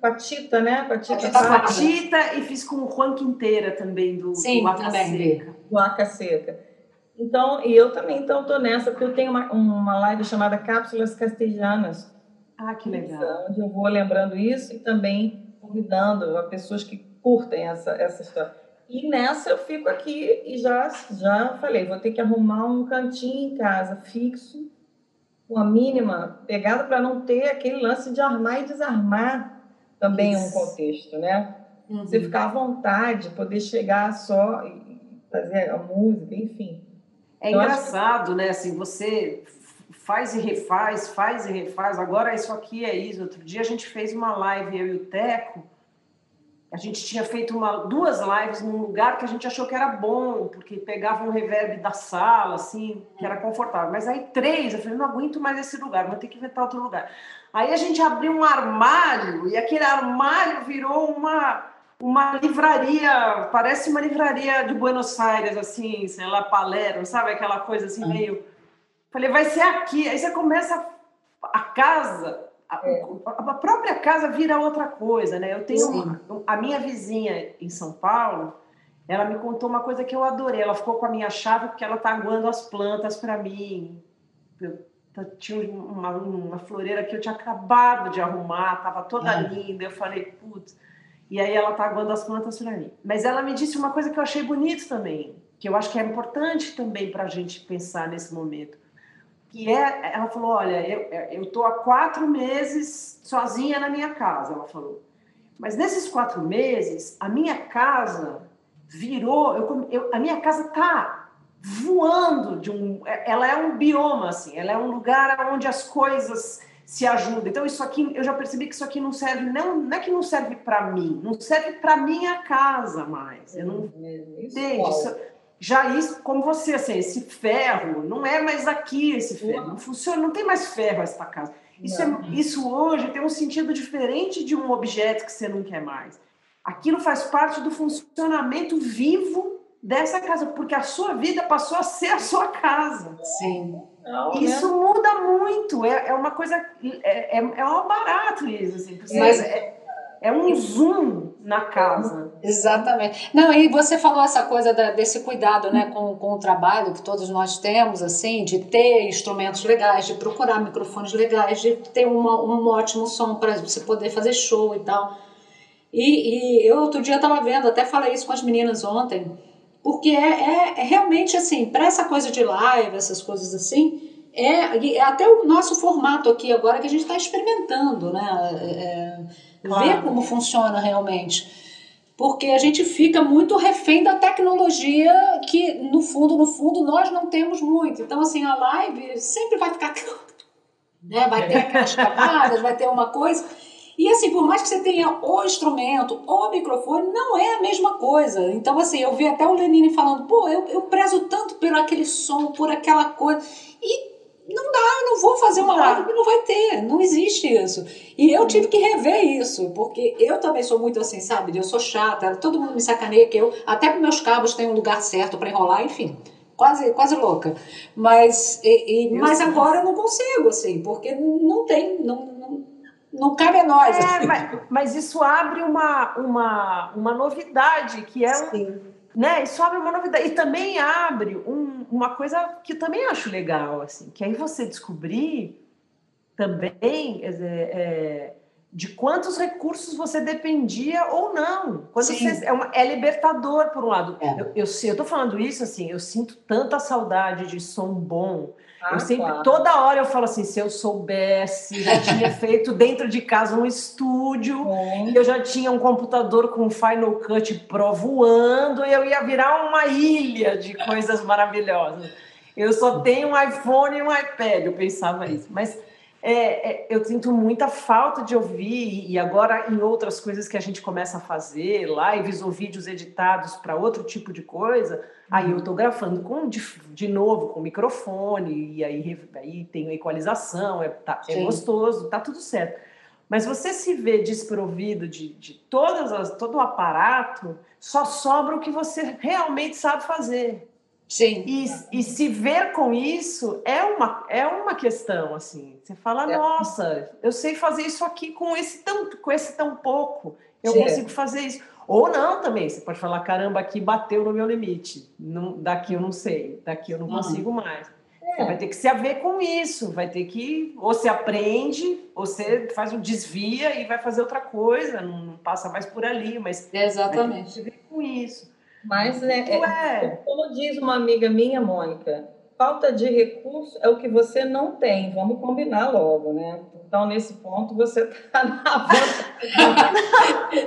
Com a Tita, né? Com a Tita, com a Tita e fiz com o Juan Quinteira também, do, Sim, do Aca Seca. Do Aca Seca. Então, e eu também então tô nessa, porque eu tenho uma, uma live chamada Cápsulas Castellanas. Ah, que legal. Onde eu vou lembrando isso e também convidando a pessoas que curtem essa, essa história. E nessa eu fico aqui e já, já falei, vou ter que arrumar um cantinho em casa fixo com a mínima pegada para não ter aquele lance de armar e desarmar também Isso. um contexto, né? Uhum. Você ficar à vontade, poder chegar só e fazer a música, enfim. É então, engraçado, que... né? Assim, você faz e refaz, faz e refaz. Agora isso aqui é isso. Outro dia a gente fez uma live, eu e o Teco, a gente tinha feito uma, duas lives num lugar que a gente achou que era bom, porque pegava um reverb da sala, assim, que era confortável. Mas aí três, eu falei, não aguento mais esse lugar, vou ter que inventar outro lugar. Aí a gente abriu um armário, e aquele armário virou uma, uma livraria, parece uma livraria de Buenos Aires, assim, sei lá, Palermo, sabe? Aquela coisa assim, meio... Falei, vai ser aqui. Aí você começa a casa é. A, própria casa vira outra coisa, né? Eu tenho uma, a minha vizinha em São Paulo, ela me contou uma coisa que eu adorei. Ela ficou com a minha chave porque ela tá aguando as plantas para mim. Eu, tinha uma, uma, floreira que eu tinha acabado de arrumar, tava toda é. linda. Eu falei, putz. E aí ela tá aguando as plantas para mim. Mas ela me disse uma coisa que eu achei bonito também, que eu acho que é importante também para a gente pensar nesse momento que é, ela falou, olha, eu eu tô há quatro meses sozinha na minha casa, ela falou. Mas nesses quatro meses, a minha casa virou, eu, eu, a minha casa tá voando de um, é, ela é um bioma assim, ela é um lugar onde as coisas se ajudam. Então isso aqui, eu já percebi que isso aqui não serve, não, não é que não serve para mim, não serve para minha casa mais. Eu não entende. Isso, já isso, como você, assim, esse ferro, não é mais aqui esse ferro, não funciona, não tem mais ferro esta casa. Isso, é, isso hoje tem um sentido diferente de um objeto que você não quer mais. Aquilo faz parte do funcionamento vivo dessa casa, porque a sua vida passou a ser a sua casa. Sim. Não, isso né? muda muito, é, é uma coisa, é, é, é um barato isso. Assim, Mas, é, é um zoom na casa. Exatamente. Não, e você falou essa coisa da, desse cuidado né, com, com o trabalho que todos nós temos, assim, de ter instrumentos legais, de procurar microfones legais, de ter uma, um ótimo som para você poder fazer show e tal. E, e eu outro dia estava vendo, até falei isso com as meninas ontem, porque é, é, é realmente assim, para essa coisa de live, essas coisas assim, é, é, até o nosso formato aqui agora que a gente está experimentando, né? É, é claro. ver como funciona realmente. Porque a gente fica muito refém da tecnologia que, no fundo, no fundo, nós não temos muito. Então, assim, a live sempre vai ficar. Né? Vai ter aquelas camadas, vai ter uma coisa. E assim, por mais que você tenha o instrumento, o microfone, não é a mesma coisa. Então, assim, eu vi até o Lenine falando, pô, eu, eu prezo tanto por aquele som, por aquela coisa. E não dá, eu não vou fazer uma live que não vai ter, não existe isso. E eu tive que rever isso, porque eu também sou muito assim, sabe? Eu sou chata, todo mundo me sacaneia que eu, até para meus cabos tem um lugar certo para enrolar, enfim. Quase, quase louca. Mas, e, e mas agora eu não consigo, assim, porque não tem, não, não não cabe a nós. É, mas, mas, isso abre uma, uma, uma novidade, que é um, né? Isso abre uma novidade. E também abre um, uma coisa que eu também acho legal, assim, que aí você descobrir também é, é, de quantos recursos você dependia ou não. Quando você, é, uma, é, libertador, por um lado. É. Eu, eu, eu tô falando isso assim, eu sinto tanta saudade de som bom. Ah, eu sempre, claro. toda hora eu falo assim, se eu soubesse, já tinha feito dentro de casa um estúdio, e eu já tinha um computador com Final Cut Pro voando, e eu ia virar uma ilha de coisas maravilhosas. Eu só tenho um iPhone e um iPad, eu pensava isso. Mas é, é, eu sinto muita falta de ouvir, e agora em outras coisas que a gente começa a fazer, lives ou vídeos editados para outro tipo de coisa, aí eu estou gravando com, de, de, novo com microfone, e aí, aí tem equalização, é, tá, é gostoso, tá tudo certo. Mas você se vê desprovido de, de todas as, todo o aparato, só sobra o que você realmente sabe fazer. Sim. E, e se ver com isso é uma, é uma questão, assim. Você fala, é. nossa, eu sei fazer isso aqui com esse tão, com esse tão pouco. Eu Sim. consigo fazer isso. Ou não também, você pode falar, caramba, aqui bateu no meu limite. Não, daqui eu não sei, daqui eu não uhum. consigo mais. É. Você vai ter que se haver com isso, vai ter que, ou você aprende, ou você faz um desvia e vai fazer outra coisa, não, não passa mais por ali, mas Exatamente. vai ter que se ver com isso. Mas, né, é, como diz uma amiga minha, Mônica, falta de recurso é o que você não tem. Vamos combinar logo, né? Então, nesse ponto, você está na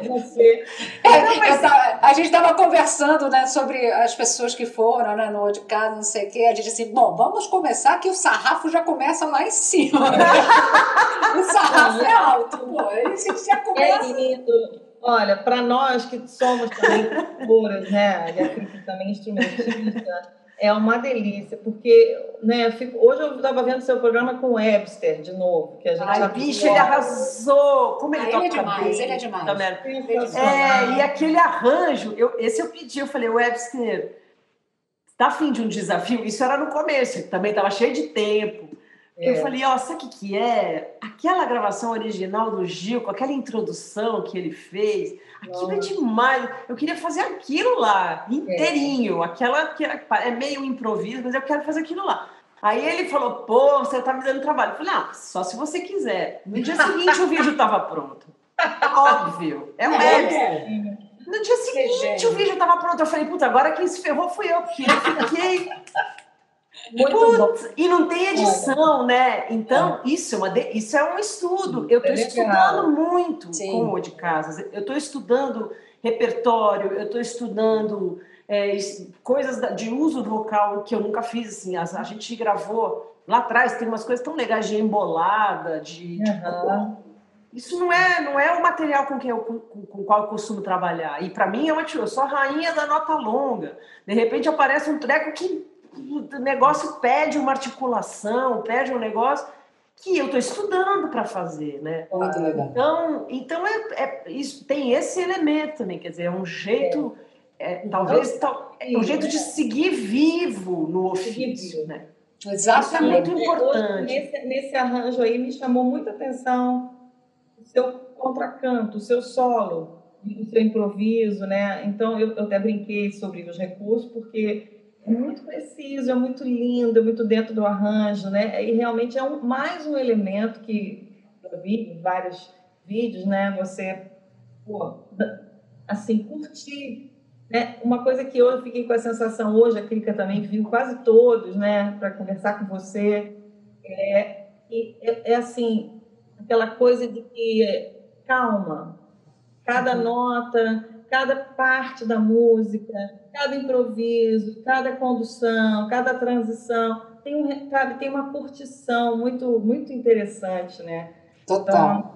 você... É, mas... a gente estava conversando né, sobre as pessoas que foram né, no de casa, não sei o quê. A gente disse, bom, vamos começar que o sarrafo já começa lá em cima. Né? o sarrafo é alto, pô. A gente já começa... É lindo. Olha, para nós que somos também culturas, né, e a Cris também instrumentista, é uma delícia, porque né, fico, hoje eu estava vendo seu programa com o Webster de novo, que a gente Ai, bicho, ele arrasou! Como ele ah, toca ele é demais, ele é demais. Também. É, e aquele arranjo, eu, esse eu pedi, eu falei, Webster, tá afim de um desafio? Isso era no começo, também estava cheio de tempo. É. Eu falei, ó, sabe o que, que é? Aquela gravação original do Gil, com aquela introdução que ele fez, aquilo é Nossa. é demais. Eu queria fazer aquilo lá, inteirinho. É. Aquela que é meio improviso, mas eu quero fazer aquilo lá. Aí ele falou, pô, você tá me dando trabalho. Eu falei, ah, só se você quiser. No dia seguinte o vídeo estava pronto. Óbvio. É um é. No dia seguinte o vídeo estava pronto. Eu falei, puta, agora quem se ferrou fui eu, porque eu fiquei muito Putz, bom. E não tem edição, Olha. né? Então, é. isso, é uma de... isso é um estudo. Eu estou é estudando muito Sim. com o de casas. Eu estou estudando repertório, eu estou estudando é, coisas de uso vocal que eu nunca fiz. Assim, a, a, gente gravou lá atrás, tem umas coisas tão legais de embolada, de. Uhum. isso não é, não é o material com, que eu, com, com o qual eu costumo trabalhar. E para mim é uma eu sou a rainha da nota longa. De repente aparece um treco que o negócio pede uma articulação, pede um negócio que eu estou estudando para fazer, né? Muito legal. Então, então é, é, isso tem esse elemento também, quer dizer, é um jeito, é. É, talvez então, é um jeito de seguir vivo no ofício, né? Exatamente. Isso é muito importante. Nesse, nesse arranjo aí me chamou muita atenção o seu contracanto, o seu solo, o seu improviso, né? Então eu, eu até brinquei sobre os recursos porque é muito preciso, é muito lindo, é muito dentro do arranjo, né? E realmente é um, mais um elemento que eu vi em vários vídeos, né? Você, pô, assim, curtir. Né? Uma coisa que eu fiquei com a sensação hoje, a Krika também viu quase todos, né? Para conversar com você, é, é, é assim, aquela coisa de que calma, cada uhum. nota, cada parte da música, cada improviso, cada condução, cada transição, tem, um, sabe, tem uma curtição muito, muito interessante, né? Total. Então,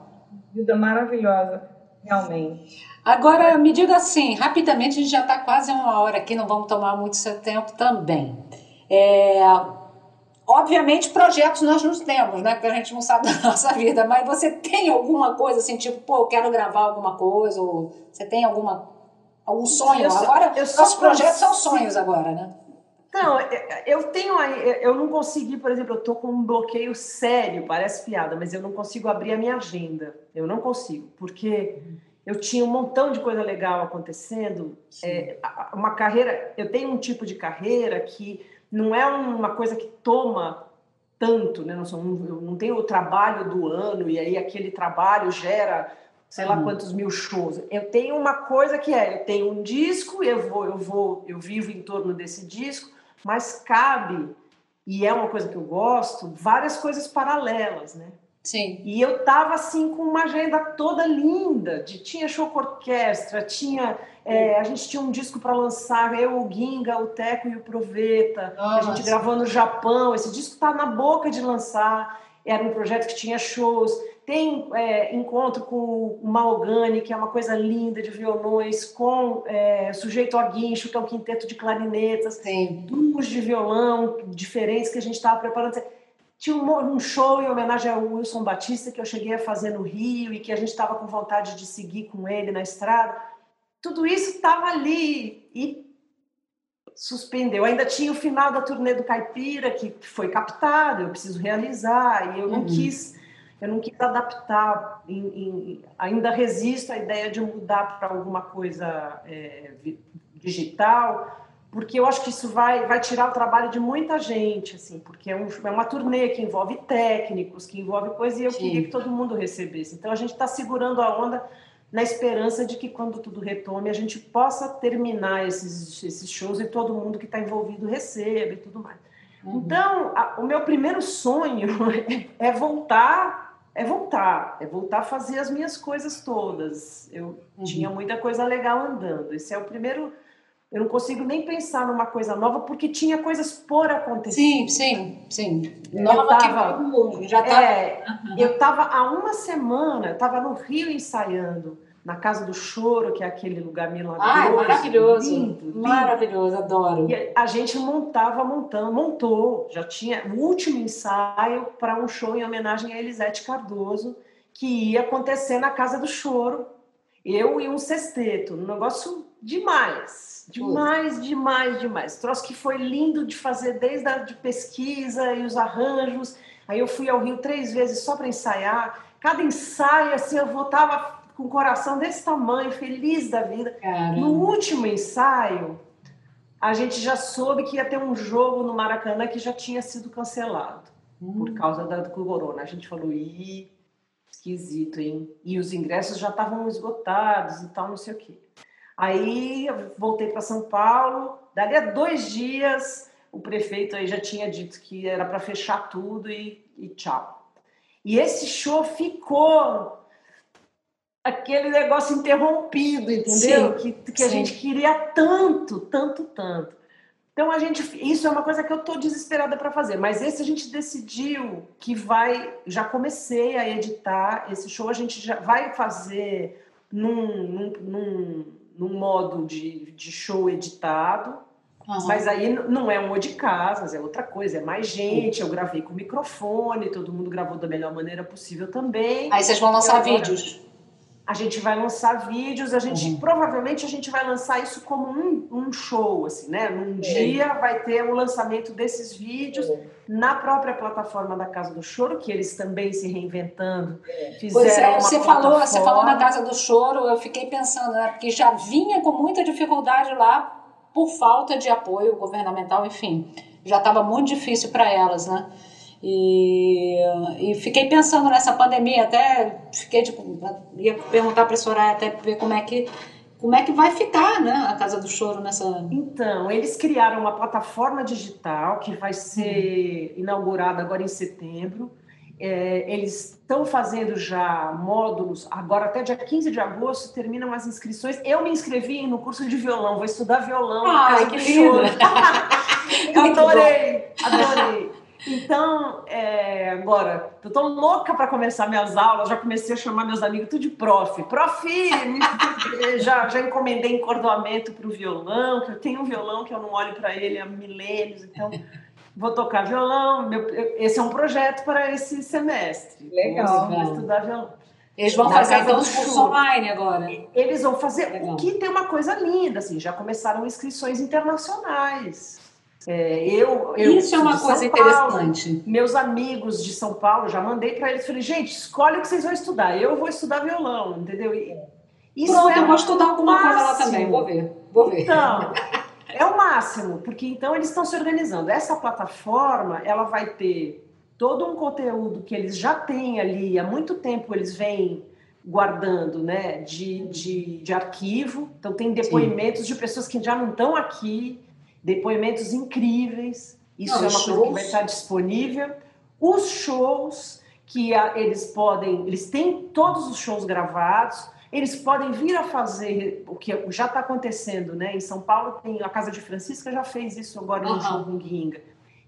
vida maravilhosa, realmente. Agora, me diga assim, rapidamente, a gente já está quase uma hora aqui, não vamos tomar muito seu tempo também. É, obviamente, projetos nós não temos, né? Porque a gente não sabe da nossa vida, mas você tem alguma coisa assim, tipo, pô, eu quero gravar alguma coisa, ou você tem alguma Algum sonho? Eu agora, eu nossos projetos são sonhos agora, né? Não, eu tenho aí, eu não consegui, por exemplo, eu tô com um bloqueio sério, parece piada, mas eu não consigo abrir a minha agenda. Eu não consigo, porque eu tinha um montão de coisa legal acontecendo. É, uma carreira, eu tenho um tipo de carreira que não é uma coisa que toma tanto, né? Não, eu não tenho o trabalho do ano e aí aquele trabalho gera sei lá uhum. quantos mil shows. Eu tenho uma coisa que é, eu tenho um disco, eu vou, eu vou, eu vivo em torno desse disco, mas cabe e é uma coisa que eu gosto, várias coisas paralelas, né? Sim. E eu tava assim com uma agenda toda linda, de tinha show com orquestra, tinha é, a gente tinha um disco para lançar, eu, o Ginga, o Teco e o Proveta, a gente gravou no Japão. Esse disco tá na boca de lançar. Era um projeto que tinha shows. Tem é, encontro com o Malgani, que é uma coisa linda de violões, com é, Sujeito a Guincho, que é um quinteto de clarinetas, Sim. duos de violão diferentes que a gente estava preparando. Tinha um, um, show em homenagem ao Wilson Batista que eu cheguei a fazer no Rio e que a gente estava com vontade de seguir com ele na estrada. Tudo isso estava ali e suspendeu. Ainda tinha o final da turnê do Caipira que foi captado, eu preciso realizar e eu não uhum. quis eu não quis adaptar, em, em, ainda resisto à ideia de mudar para alguma coisa é, digital, porque eu acho que isso vai, vai tirar o trabalho de muita gente, assim, porque é, um, é uma turnê que envolve técnicos, que envolve coisa, e eu Sim. queria que todo mundo recebesse. Então a gente está segurando a onda na esperança de que quando tudo retome a gente possa terminar esses, esses shows e todo mundo que está envolvido receba e tudo mais. Uhum. Então, a, o meu primeiro sonho é voltar é voltar, é voltar a fazer as minhas coisas todas. Eu uhum. tinha muita coisa legal andando. Esse é o primeiro. Eu não consigo nem pensar numa coisa nova porque tinha coisas por acontecer. Sim, sim, sim. Nova eu tava, que já tava. É, uhum. Eu estava há uma semana, eu estava no Rio ensaiando na Casa do Choro, que é aquele lugar milagroso. Ah, maravilhoso. Lindo, lindo. Maravilhoso, adoro. E a gente montava, montando, montou, já tinha o último ensaio para um show em homenagem a Elisete Cardoso, que ia acontecer na Casa do Choro. Eu e um sexteto, um negócio demais, demais, demais, demais. Troço que foi lindo de fazer desde a de pesquisa e os arranjos. Aí eu fui ao Rio três vezes só para ensaiar. Cada ensaio, assim, eu voltava com o coração desse tamanho, feliz da vida. Caramba. No último ensaio, a gente já soube que ia ter um jogo no Maracanã que já tinha sido cancelado hum. por causa da, do corona. A gente falou, ih, esquisito, hein? E os ingressos já estavam esgotados e tal, não sei o quê. Aí eu voltei para São Paulo, dali a dois dias o prefeito aí já tinha dito que era para fechar tudo e, e tchau. E esse show ficou aquele negócio interrompido, entendeu? Sim, que, que a gente queria tanto, tanto, tanto. Então a gente, isso é uma coisa que eu tô desesperada para fazer, mas esse a gente decidiu que vai, já comecei a editar esse show, a gente já vai fazer num, num, num, num modo de, de show editado, uhum. mas aí não é um de casas, é outra coisa, é mais gente, eu gravei com microfone, todo mundo gravou da melhor maneira possível também. Aí vocês vão lançar agora, vídeos? A gente vai lançar vídeos, a gente uhum. provavelmente a gente vai lançar isso como um, um show, assim, né? Num é. dia vai ter o lançamento desses vídeos é. na própria plataforma da Casa do Choro, que eles também se reinventando. Fizeram pois é, você falou, você falou na Casa do Choro, eu fiquei pensando, né? Porque já vinha com muita dificuldade lá por falta de apoio governamental, enfim, já estava muito difícil para elas, né? E, e fiquei pensando nessa pandemia, até fiquei tipo, ia perguntar para a Soraya até ver como é que como é que vai ficar né, a Casa do Choro nessa. Então, eles criaram uma plataforma digital que vai ser uhum. inaugurada agora em setembro. É, eles estão fazendo já módulos, agora até dia 15 de agosto terminam as inscrições. Eu me inscrevi no curso de violão, vou estudar violão. Ai, que lindo! adorei, adorei. Então, é, agora, eu tô louca para começar minhas aulas, já comecei a chamar meus amigos tudo de prof. Prof! já, já encomendei encordoamento para o violão, que eu tenho um violão que eu não olho para ele há milênios, então vou tocar violão. Meu, esse é um projeto para esse semestre. Legal. Vou estudar violão. Eles vão fazer então os cursos online agora. Eles vão fazer, Legal. o que tem uma coisa linda, assim, já começaram inscrições internacionais. É, eu, eu, Isso é uma coisa interessante. meus amigos de São Paulo, já mandei para eles, falei, gente, escolhe o que vocês vão estudar. Eu vou estudar violão, entendeu? E, isso Pronto, é eu vou estudar alguma máximo. coisa lá também, vou ver. Vou ver. Então, é o máximo, porque então eles estão se organizando. Essa plataforma, ela vai ter todo um conteúdo que eles já têm ali, há muito tempo eles vêm guardando, né, de, de, de arquivo. Então, tem depoimentos Sim. de pessoas que já não estão aqui, depoimentos incríveis. Isso não, é uma coisa que vai estar disponível. Os shows que a, eles podem, eles têm todos os shows gravados. Eles podem vir a fazer o que já está acontecendo, né? Em São Paulo tem a Casa de Francisca já fez isso agora no uhum. show Gunguinga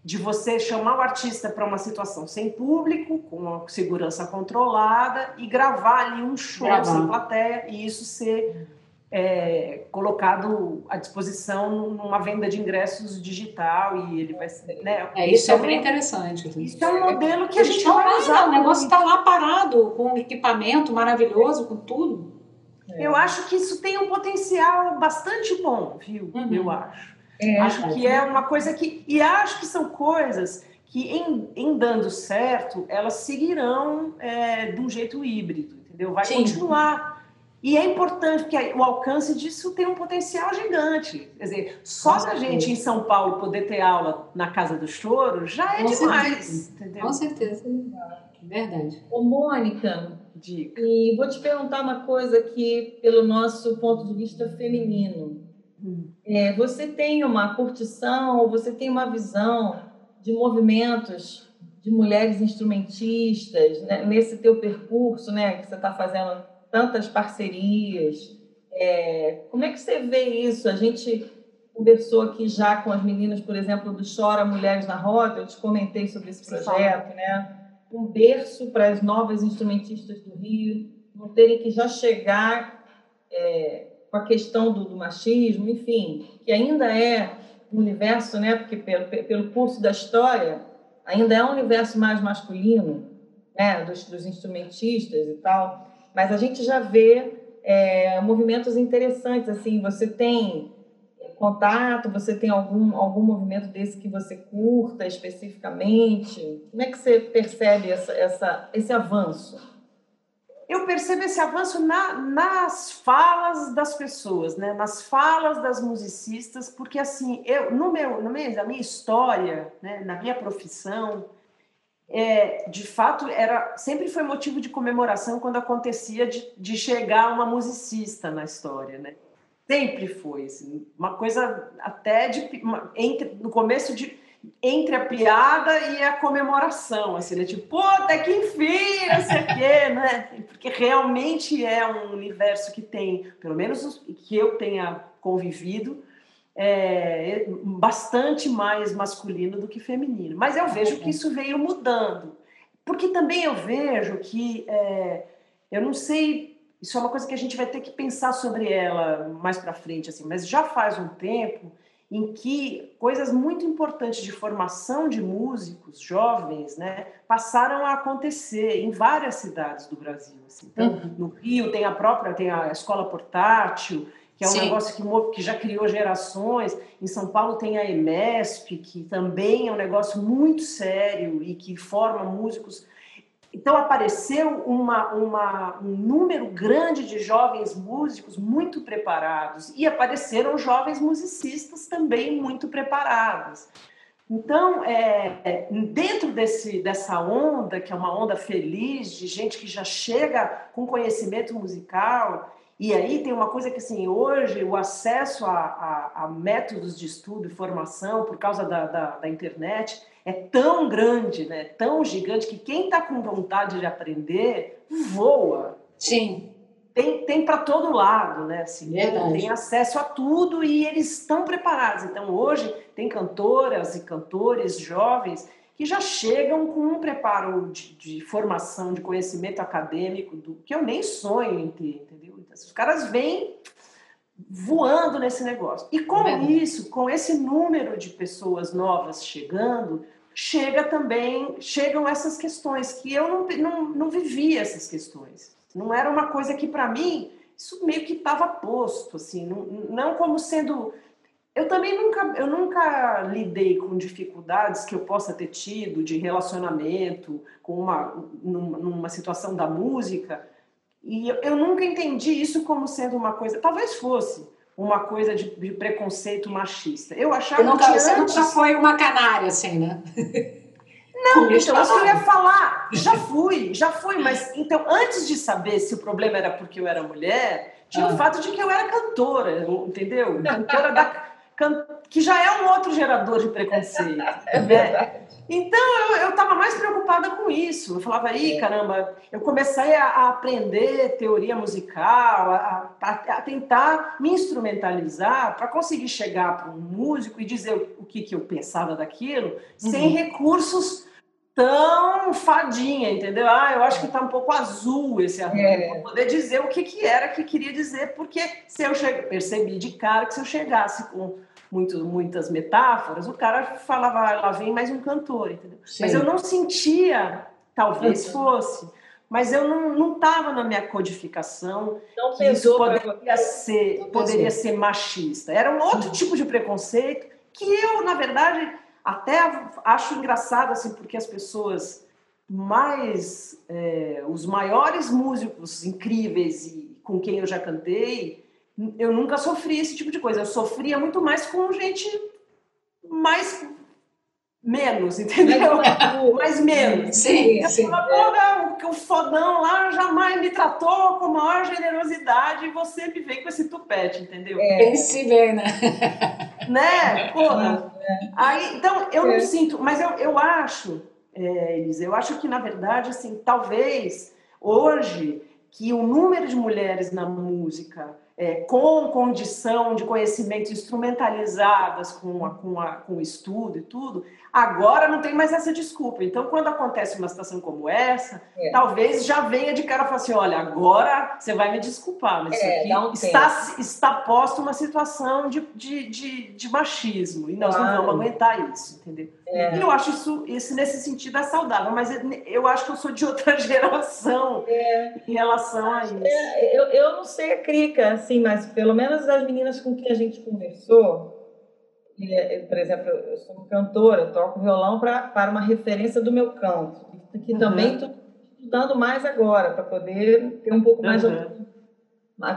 de você chamar o artista para uma situação sem público, com segurança controlada e gravar ali um show sem plateia e isso ser é, colocado à disposição numa venda de ingressos digital e ele vai ser, né? É, isso é bem interessante. Isso é um modelo que a gente vai usar. O negócio está lá parado, com equipamento maravilhoso, com tudo. É. Eu acho que isso tem um potencial bastante bom, viu? Uhum. Eu acho. É, acho que é uma coisa que. E acho que são coisas que, em, em dando certo, elas seguirão é, de um jeito híbrido, entendeu? Vai Sim. continuar. E é importante, porque o alcance disso tem um potencial gigante. Quer dizer, só da gente em São Paulo poder ter aula na Casa do Choro já é Com demais. Certeza. Entendeu? Com certeza. Verdade. Ô, Mônica, Dica. e vou te perguntar uma coisa aqui pelo nosso ponto de vista feminino. É, você tem uma curtição, você tem uma visão de movimentos de mulheres instrumentistas né? nesse teu percurso, né? Que você está fazendo tantas parcerias. É, como é que você vê isso? A gente conversou aqui já com as meninas, por exemplo, do Chora Mulheres na Roda. Eu te comentei sobre esse projeto, né? Um berço para as novas instrumentistas do Rio não terem que já chegar é, com a questão do, do, machismo, enfim, que ainda é um universo, né, porque pelo, pelo curso da história, ainda é um universo mais masculino, né, dos, dos instrumentistas e tal, mas a gente já vê é, movimentos interessantes, assim, você tem contato, você tem algum, algum movimento desse que você curta especificamente? Como é que você percebe essa, essa, esse avanço? eu percebo esse avanço na, nas falas das pessoas, né? nas falas das musicistas, porque assim, eu, no meu, no meu, na minha história, né? na minha profissão, é, de fato, era sempre foi motivo de comemoração quando acontecia de, de chegar uma musicista na história, né? Sempre foi, assim, uma coisa até de uma, entre, no começo de entre a piada e a comemoração, assim, né? Tipo, pô, até que enfim, não sei quê, né? Porque realmente é um universo que tem, pelo menos que eu tenha convivido, é, bastante mais masculino do que feminino. Mas eu vejo que isso veio mudando. Porque também eu vejo que, é, eu não sei, isso é uma coisa que a gente vai ter que pensar sobre ela mais para frente, assim, mas já faz um tempo em que coisas muito importantes de formação de músicos jovens né, passaram a acontecer em várias cidades do Brasil. Assim. Então, uhum. no Rio tem a própria, tem a escola portátil, que é um Sim. negócio que, que já criou gerações. Em São Paulo tem a EMESP, que também é um negócio muito sério e que forma músicos então apareceu uma, uma, um número grande de jovens músicos muito preparados e apareceram jovens musicistas também muito preparados. Então, é, dentro desse, dessa onda, que é uma onda feliz, de gente que já chega com conhecimento musical, e aí tem uma coisa que, assim, hoje o acesso a, a, a métodos de estudo e formação, por causa da, da, da internet, é tão grande, né, tão gigante, que quem está com vontade de aprender voa. Sim. Tem, tem para todo lado, né? Assim, tem acesso a tudo e eles estão preparados. Então, hoje, tem cantoras e cantores jovens que já chegam com um preparo de, de formação, de conhecimento acadêmico, do que eu nem sonho em ter, entendeu? Então, os caras vêm voando nesse negócio. E com é isso, com esse número de pessoas novas chegando, chega também, chegam essas questões que eu não, não, não vivia essas questões. Não era uma coisa que para mim isso meio que estava posto, assim, não, não como sendo eu também nunca, eu nunca lidei com dificuldades que eu possa ter tido de relacionamento com uma numa situação da música e eu, eu nunca entendi isso como sendo uma coisa, talvez fosse uma coisa de, de preconceito machista. Eu achava nunca, que você antes... nunca foi uma canária assim, né? Não, então, que eu ia falar. Já fui, já fui, mas então, antes de saber se o problema era porque eu era mulher, tinha ah. o fato de que eu era cantora, entendeu? Cantora da, que já é um outro gerador de preconceito. É né? verdade. Então eu estava mais preocupada com isso. Eu falava, aí, é. caramba, eu comecei a, a aprender teoria musical, a, a, a tentar me instrumentalizar para conseguir chegar para um músico e dizer o, o que, que eu pensava daquilo, uhum. sem recursos tão fadinha, entendeu? Ah, eu acho que está um pouco azul esse arranjo, é. para poder dizer o que, que era que queria dizer, porque se eu che... percebi de cara que se eu chegasse com muito, muitas metáforas, o cara falava, ah, lá vem mais um cantor, entendeu? Sim. Mas eu não sentia, talvez fosse, mas eu não estava na minha codificação não que isso poderia ser, poderia ser machista. Era um outro tipo de preconceito que eu, na verdade, até acho engraçado, assim, porque as pessoas mais, é, os maiores músicos incríveis e com quem eu já cantei, eu nunca sofri esse tipo de coisa. Eu sofria muito mais com gente mais menos, entendeu? Mais menos. Sim, sim. Falava, o fodão lá jamais me tratou com maior generosidade e você me vem com esse tupete, entendeu? É. Pense bem, né? Né? Porra. É. Aí, então, eu não é. sinto, mas eu, eu acho, é, Elisa, eu acho que, na verdade, assim, talvez hoje que o número de mulheres na música é, com condição de conhecimento instrumentalizadas com, a, com, a, com o estudo e tudo, agora não tem mais essa desculpa. Então, quando acontece uma situação como essa, é. talvez já venha de cara e fale assim: olha, agora você vai me desculpar, mas é, isso aqui um está, está posto uma situação de, de, de, de machismo e nós claro. não vamos aguentar isso, entendeu? É. E eu acho isso, isso, nesse sentido, é saudável, mas eu acho que eu sou de outra geração é. em relação a isso. É, eu, eu não sei a crica, assim, mas pelo menos as meninas com quem a gente conversou, por exemplo, eu sou cantora, eu toco violão pra, para uma referência do meu canto, que uhum. também estou estudando mais agora, para poder ter um pouco mais uhum. de.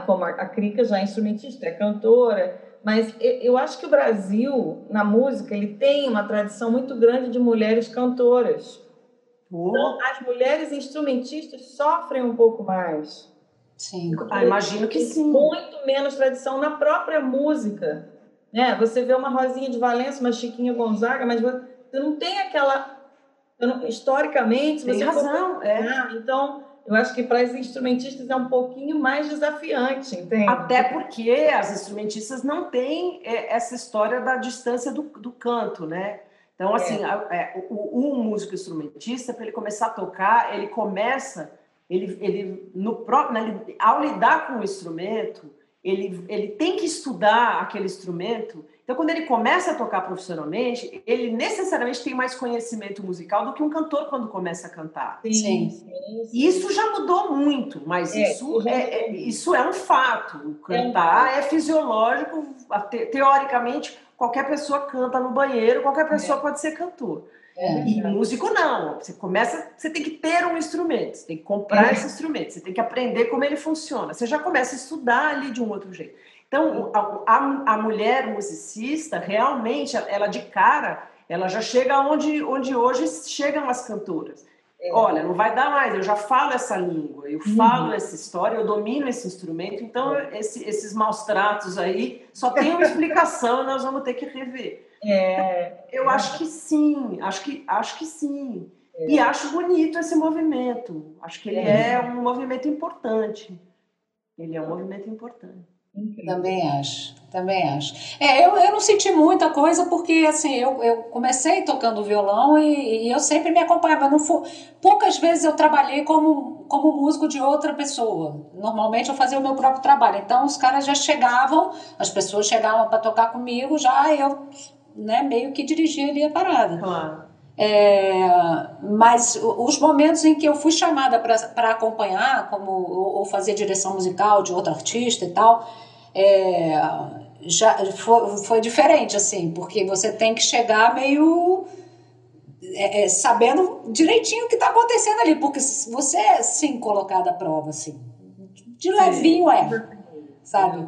Como a, a Crica já é instrumentista, é cantora, mas eu acho que o Brasil, na música, ele tem uma tradição muito grande de mulheres cantoras. Então, as mulheres instrumentistas sofrem um pouco mais. Sim. Ah, imagino que sim. Muito menos tradição na própria música. Né? Você vê uma Rosinha de Valença, uma Chiquinha Gonzaga, mas você não tem aquela. Historicamente, tem você razão. For... É. Então, eu acho que para os instrumentistas é um pouquinho mais desafiante, entende? Até porque as instrumentistas não têm é, essa história da distância do, do canto, né? Então, é. assim, é. o, o, músico instrumentista, para ele começar a tocar, ele começa, ele, ele no próprio, né, ao lidar com o instrumento, ele, ele tem que estudar aquele instrumento então, quando ele começa a tocar profissionalmente, ele necessariamente tem mais conhecimento musical do que um cantor quando começa a cantar. Sim. sim, sim. Isso já mudou muito, mas é, isso, é, é, isso é um fato. Cantar é, é fisiológico, teoricamente, qualquer pessoa canta no banheiro, qualquer pessoa é. pode ser cantor. É, e músico não. Você começa, você tem que ter um instrumento, você tem que comprar é. esse instrumento, você tem que aprender como ele funciona. Você já começa a estudar ali de um outro jeito. Então, a, a, a mulher musicista, realmente, ela de cara, ela já chega onde, onde hoje chegam as cantoras. É. Olha, não vai dar mais, eu já falo essa língua, eu uhum. falo essa história, eu domino esse instrumento, então é. esse, esses maus tratos aí só tem uma explicação e nós vamos ter que rever. É. Eu acho que sim, acho que, acho que sim. É. E acho bonito esse movimento. Acho que ele é. é um movimento importante. Ele é um movimento importante. Incrível. Também acho, também acho. É, eu, eu não senti muita coisa porque, assim, eu, eu comecei tocando violão e, e eu sempre me acompanhava. Não for, poucas vezes eu trabalhei como, como músico de outra pessoa. Normalmente eu fazia o meu próprio trabalho. Então os caras já chegavam, as pessoas chegavam para tocar comigo, já eu né, meio que dirigia ali a parada. Claro. É, mas os momentos em que eu fui chamada para acompanhar, como ou fazer direção musical de outro artista e tal, é, já foi, foi diferente, assim, porque você tem que chegar meio é, é, sabendo direitinho o que está acontecendo ali, porque você é sim colocado à prova, assim. De levinho é, sabe?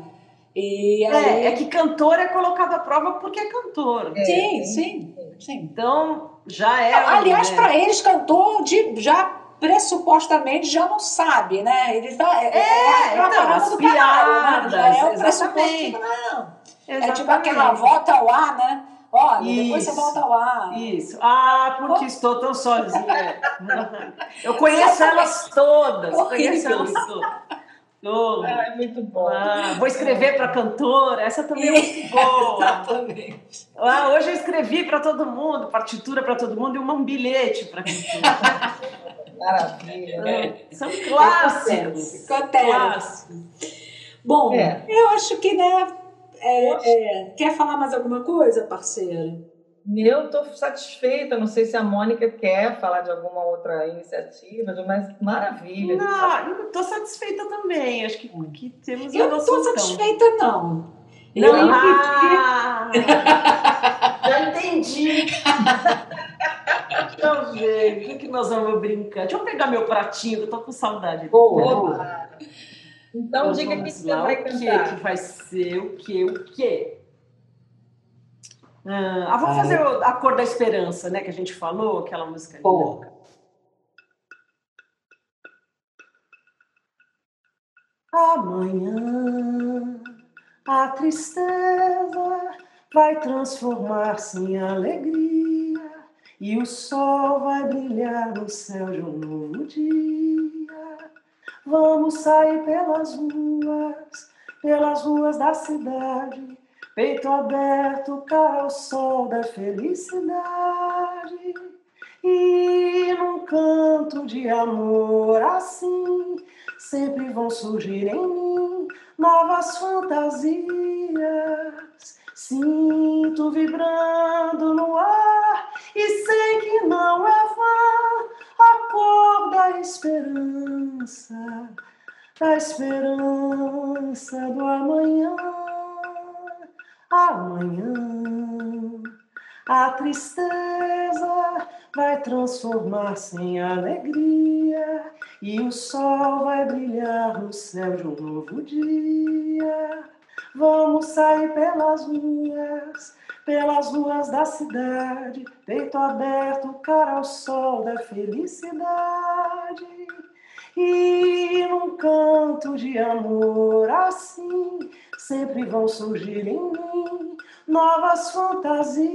E aí... é, é que cantor é colocado à prova porque é cantor. É, sim, sim, sim. Então, já é. aliás, né? para eles, cantor de, já pressupostamente já não sabe, né? Ele tá, é, é, é então, as do piadas, né? é o não. É tipo aquela volta ao ar, né? Olha, Isso. depois você volta ao ar. Isso. Ah, porque oh. estou tão sozinha. Eu conheço elas todas. Conheço elas todas. Oh. Ah, é muito bom. Ah, vou escrever para cantora, essa também é muito boa. Exatamente. Ah, hoje eu escrevi para todo mundo, partitura para todo mundo e um bilhete para cantora. Maravilha. É. São clássicos. Clássicos. Bom, é. eu acho que, né? É, é, quer falar mais alguma coisa, parceiro? Eu estou satisfeita, não sei se a Mônica quer falar de alguma outra iniciativa, mas maravilha. Não, estou satisfeita também. Acho que, que temos Eu não estou satisfeita, não. Não, eu ah, já entendi. Deixa eu ver, o que, que nós vamos brincar? Deixa eu pegar meu pratinho, eu tô com saudade. Boa. Então, então diga que você vai cantar. O que, que vai ser o que, o que? Ah, ah, vamos fazer a cor da esperança, né? Que a gente falou, aquela música. Pô. Amanhã a tristeza vai transformar-se em alegria e o sol vai brilhar no céu de um novo dia. Vamos sair pelas ruas, pelas ruas da cidade peito aberto para o sol da felicidade. E num canto de amor assim, sempre vão surgir em mim novas fantasias. Sinto vibrando no ar e sei que não é vã a cor da esperança, da esperança do amanhã amanhã. A tristeza vai transformar-se em alegria e o sol vai brilhar no céu de um novo dia. Vamos sair pelas ruas, pelas ruas da cidade, peito aberto, cara ao sol da felicidade. E num canto de amor assim, sempre vão surgir em mim novas fantasias.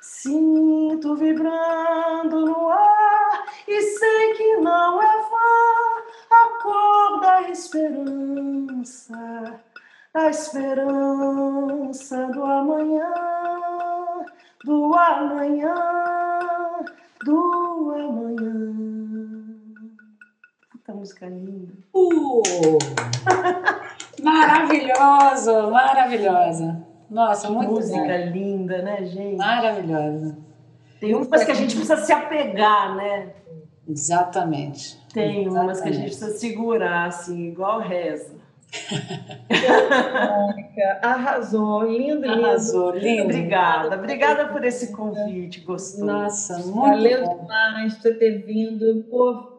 Sinto vibrando no ar e sei que não é vã a cor da esperança, da esperança do amanhã, do amanhã, do amanhã música linda. Uh! maravilhoso, maravilhosa. Nossa, muito música bom. linda, né, gente? Maravilhosa. Tem umas que a gente precisa se apegar, né? Exatamente. Tem Exatamente. umas que a gente precisa segurar, assim, igual reza. Mônica, arrasou, lindo, lindo. Arrasou, lindo. Obrigada, obrigada por esse convite gostoso. Nossa, muito Valeu bom. demais por você ter vindo. Pô,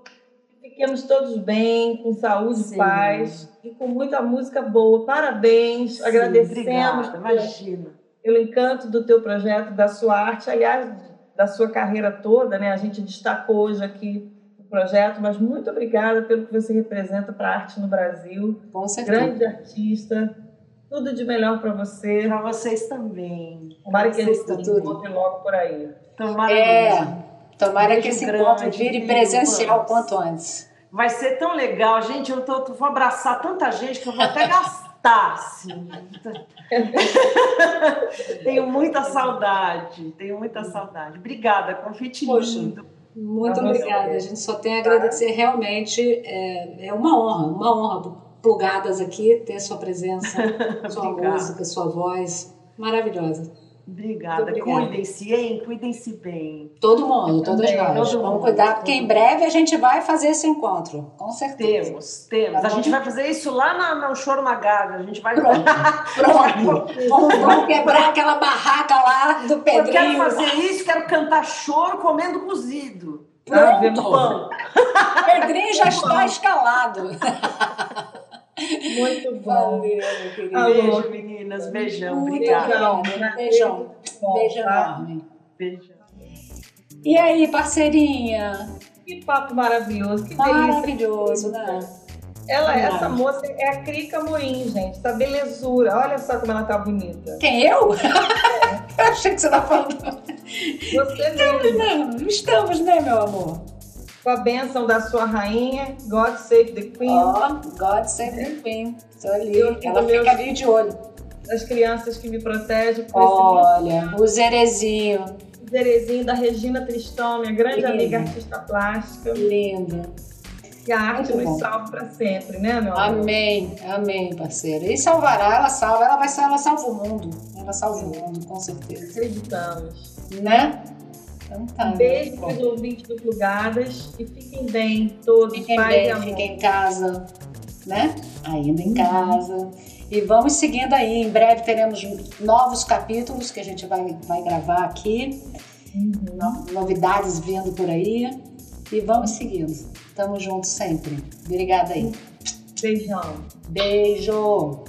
fiquemos todos bem, com saúde e paz e com muita música boa. Parabéns, Sim, agradecemos obrigada, imagina. pelo encanto do teu projeto, da sua arte, aliás, da sua carreira toda, né? A gente destacou hoje aqui o projeto, mas muito obrigada pelo que você representa para a arte no Brasil. Com certeza. Grande artista. Tudo de melhor para você. Para vocês também. Tomara que eles encontrem logo por aí. Tomara é. Tomara que esse encontro vire presencial quanto antes. Vai ser tão legal, gente. Eu tô, vou abraçar tanta gente que eu vou até gastar. Assim. tenho muita saudade, tenho muita saudade. Obrigada, convite Poxa, lindo. Muito obrigada. A gente só tem a agradecer realmente. É, é uma honra, uma honra plugadas aqui ter sua presença, sua música, sua voz maravilhosa. Obrigada. Cuidem-se, hein? Cuidem-se bem. Todo mundo, todas nós. todo Vamos mundo, cuidar, porque em breve a gente vai fazer esse encontro. Com certeza. Temos, temos. Tá A gente vai fazer isso lá na- no Choro na Gávea. A gente vai. Pronto. Pronto. Vamos, quebrar aquela barraca lá do Eu quero Pedrinho. fazer isso, quero cantar choro comendo cozido. Pronto. Pão. Pedrinho já está escalado. Muito bom. Valeu, meu querido. Alô. Beijo, meninas. Beijão. Obrigada. obrigada. Beijão. Bom, Beijo tá? enorme. Beijão. E aí, parceirinha? Que papo maravilhoso, que. Maravilhoso, né? Ela, essa moça é a Crica Moim, gente. Essa belezura. Olha só como ela tá bonita. Quem, eu? eu achei que você estava falando. Você mesmo. Não, estamos, né, meu amor? Com a bênção da sua rainha, God Save the Queen, Ó, God save the Queen. Estou ali. Eu Ela fica meu- ali de olho. das crianças que me protegem, Olha, o Zerezinho. esse Zerezinho da Regina Tristão, minha grande Lindo. amiga artista plástica. Lindo. Que a arte Muito bom. nos salve para sempre, né, meu amor? Amém, amém, parceira. E salvará, ela salva, ela vai ser, ela salva o mundo. Ela salva o mundo, com certeza. Acreditamos. Né? Então tá. Um beijo meu para os ouvintes do Plugadas e fiquem bem todos, Fiquem paz bem, e amor. fiquem em casa, né? Ainda em casa. E vamos seguindo aí. Em breve teremos novos capítulos que a gente vai, vai gravar aqui. Uhum. No- Novidades vindo por aí. E vamos seguindo. Tamo juntos sempre. Obrigada aí. Beijão. Beijo!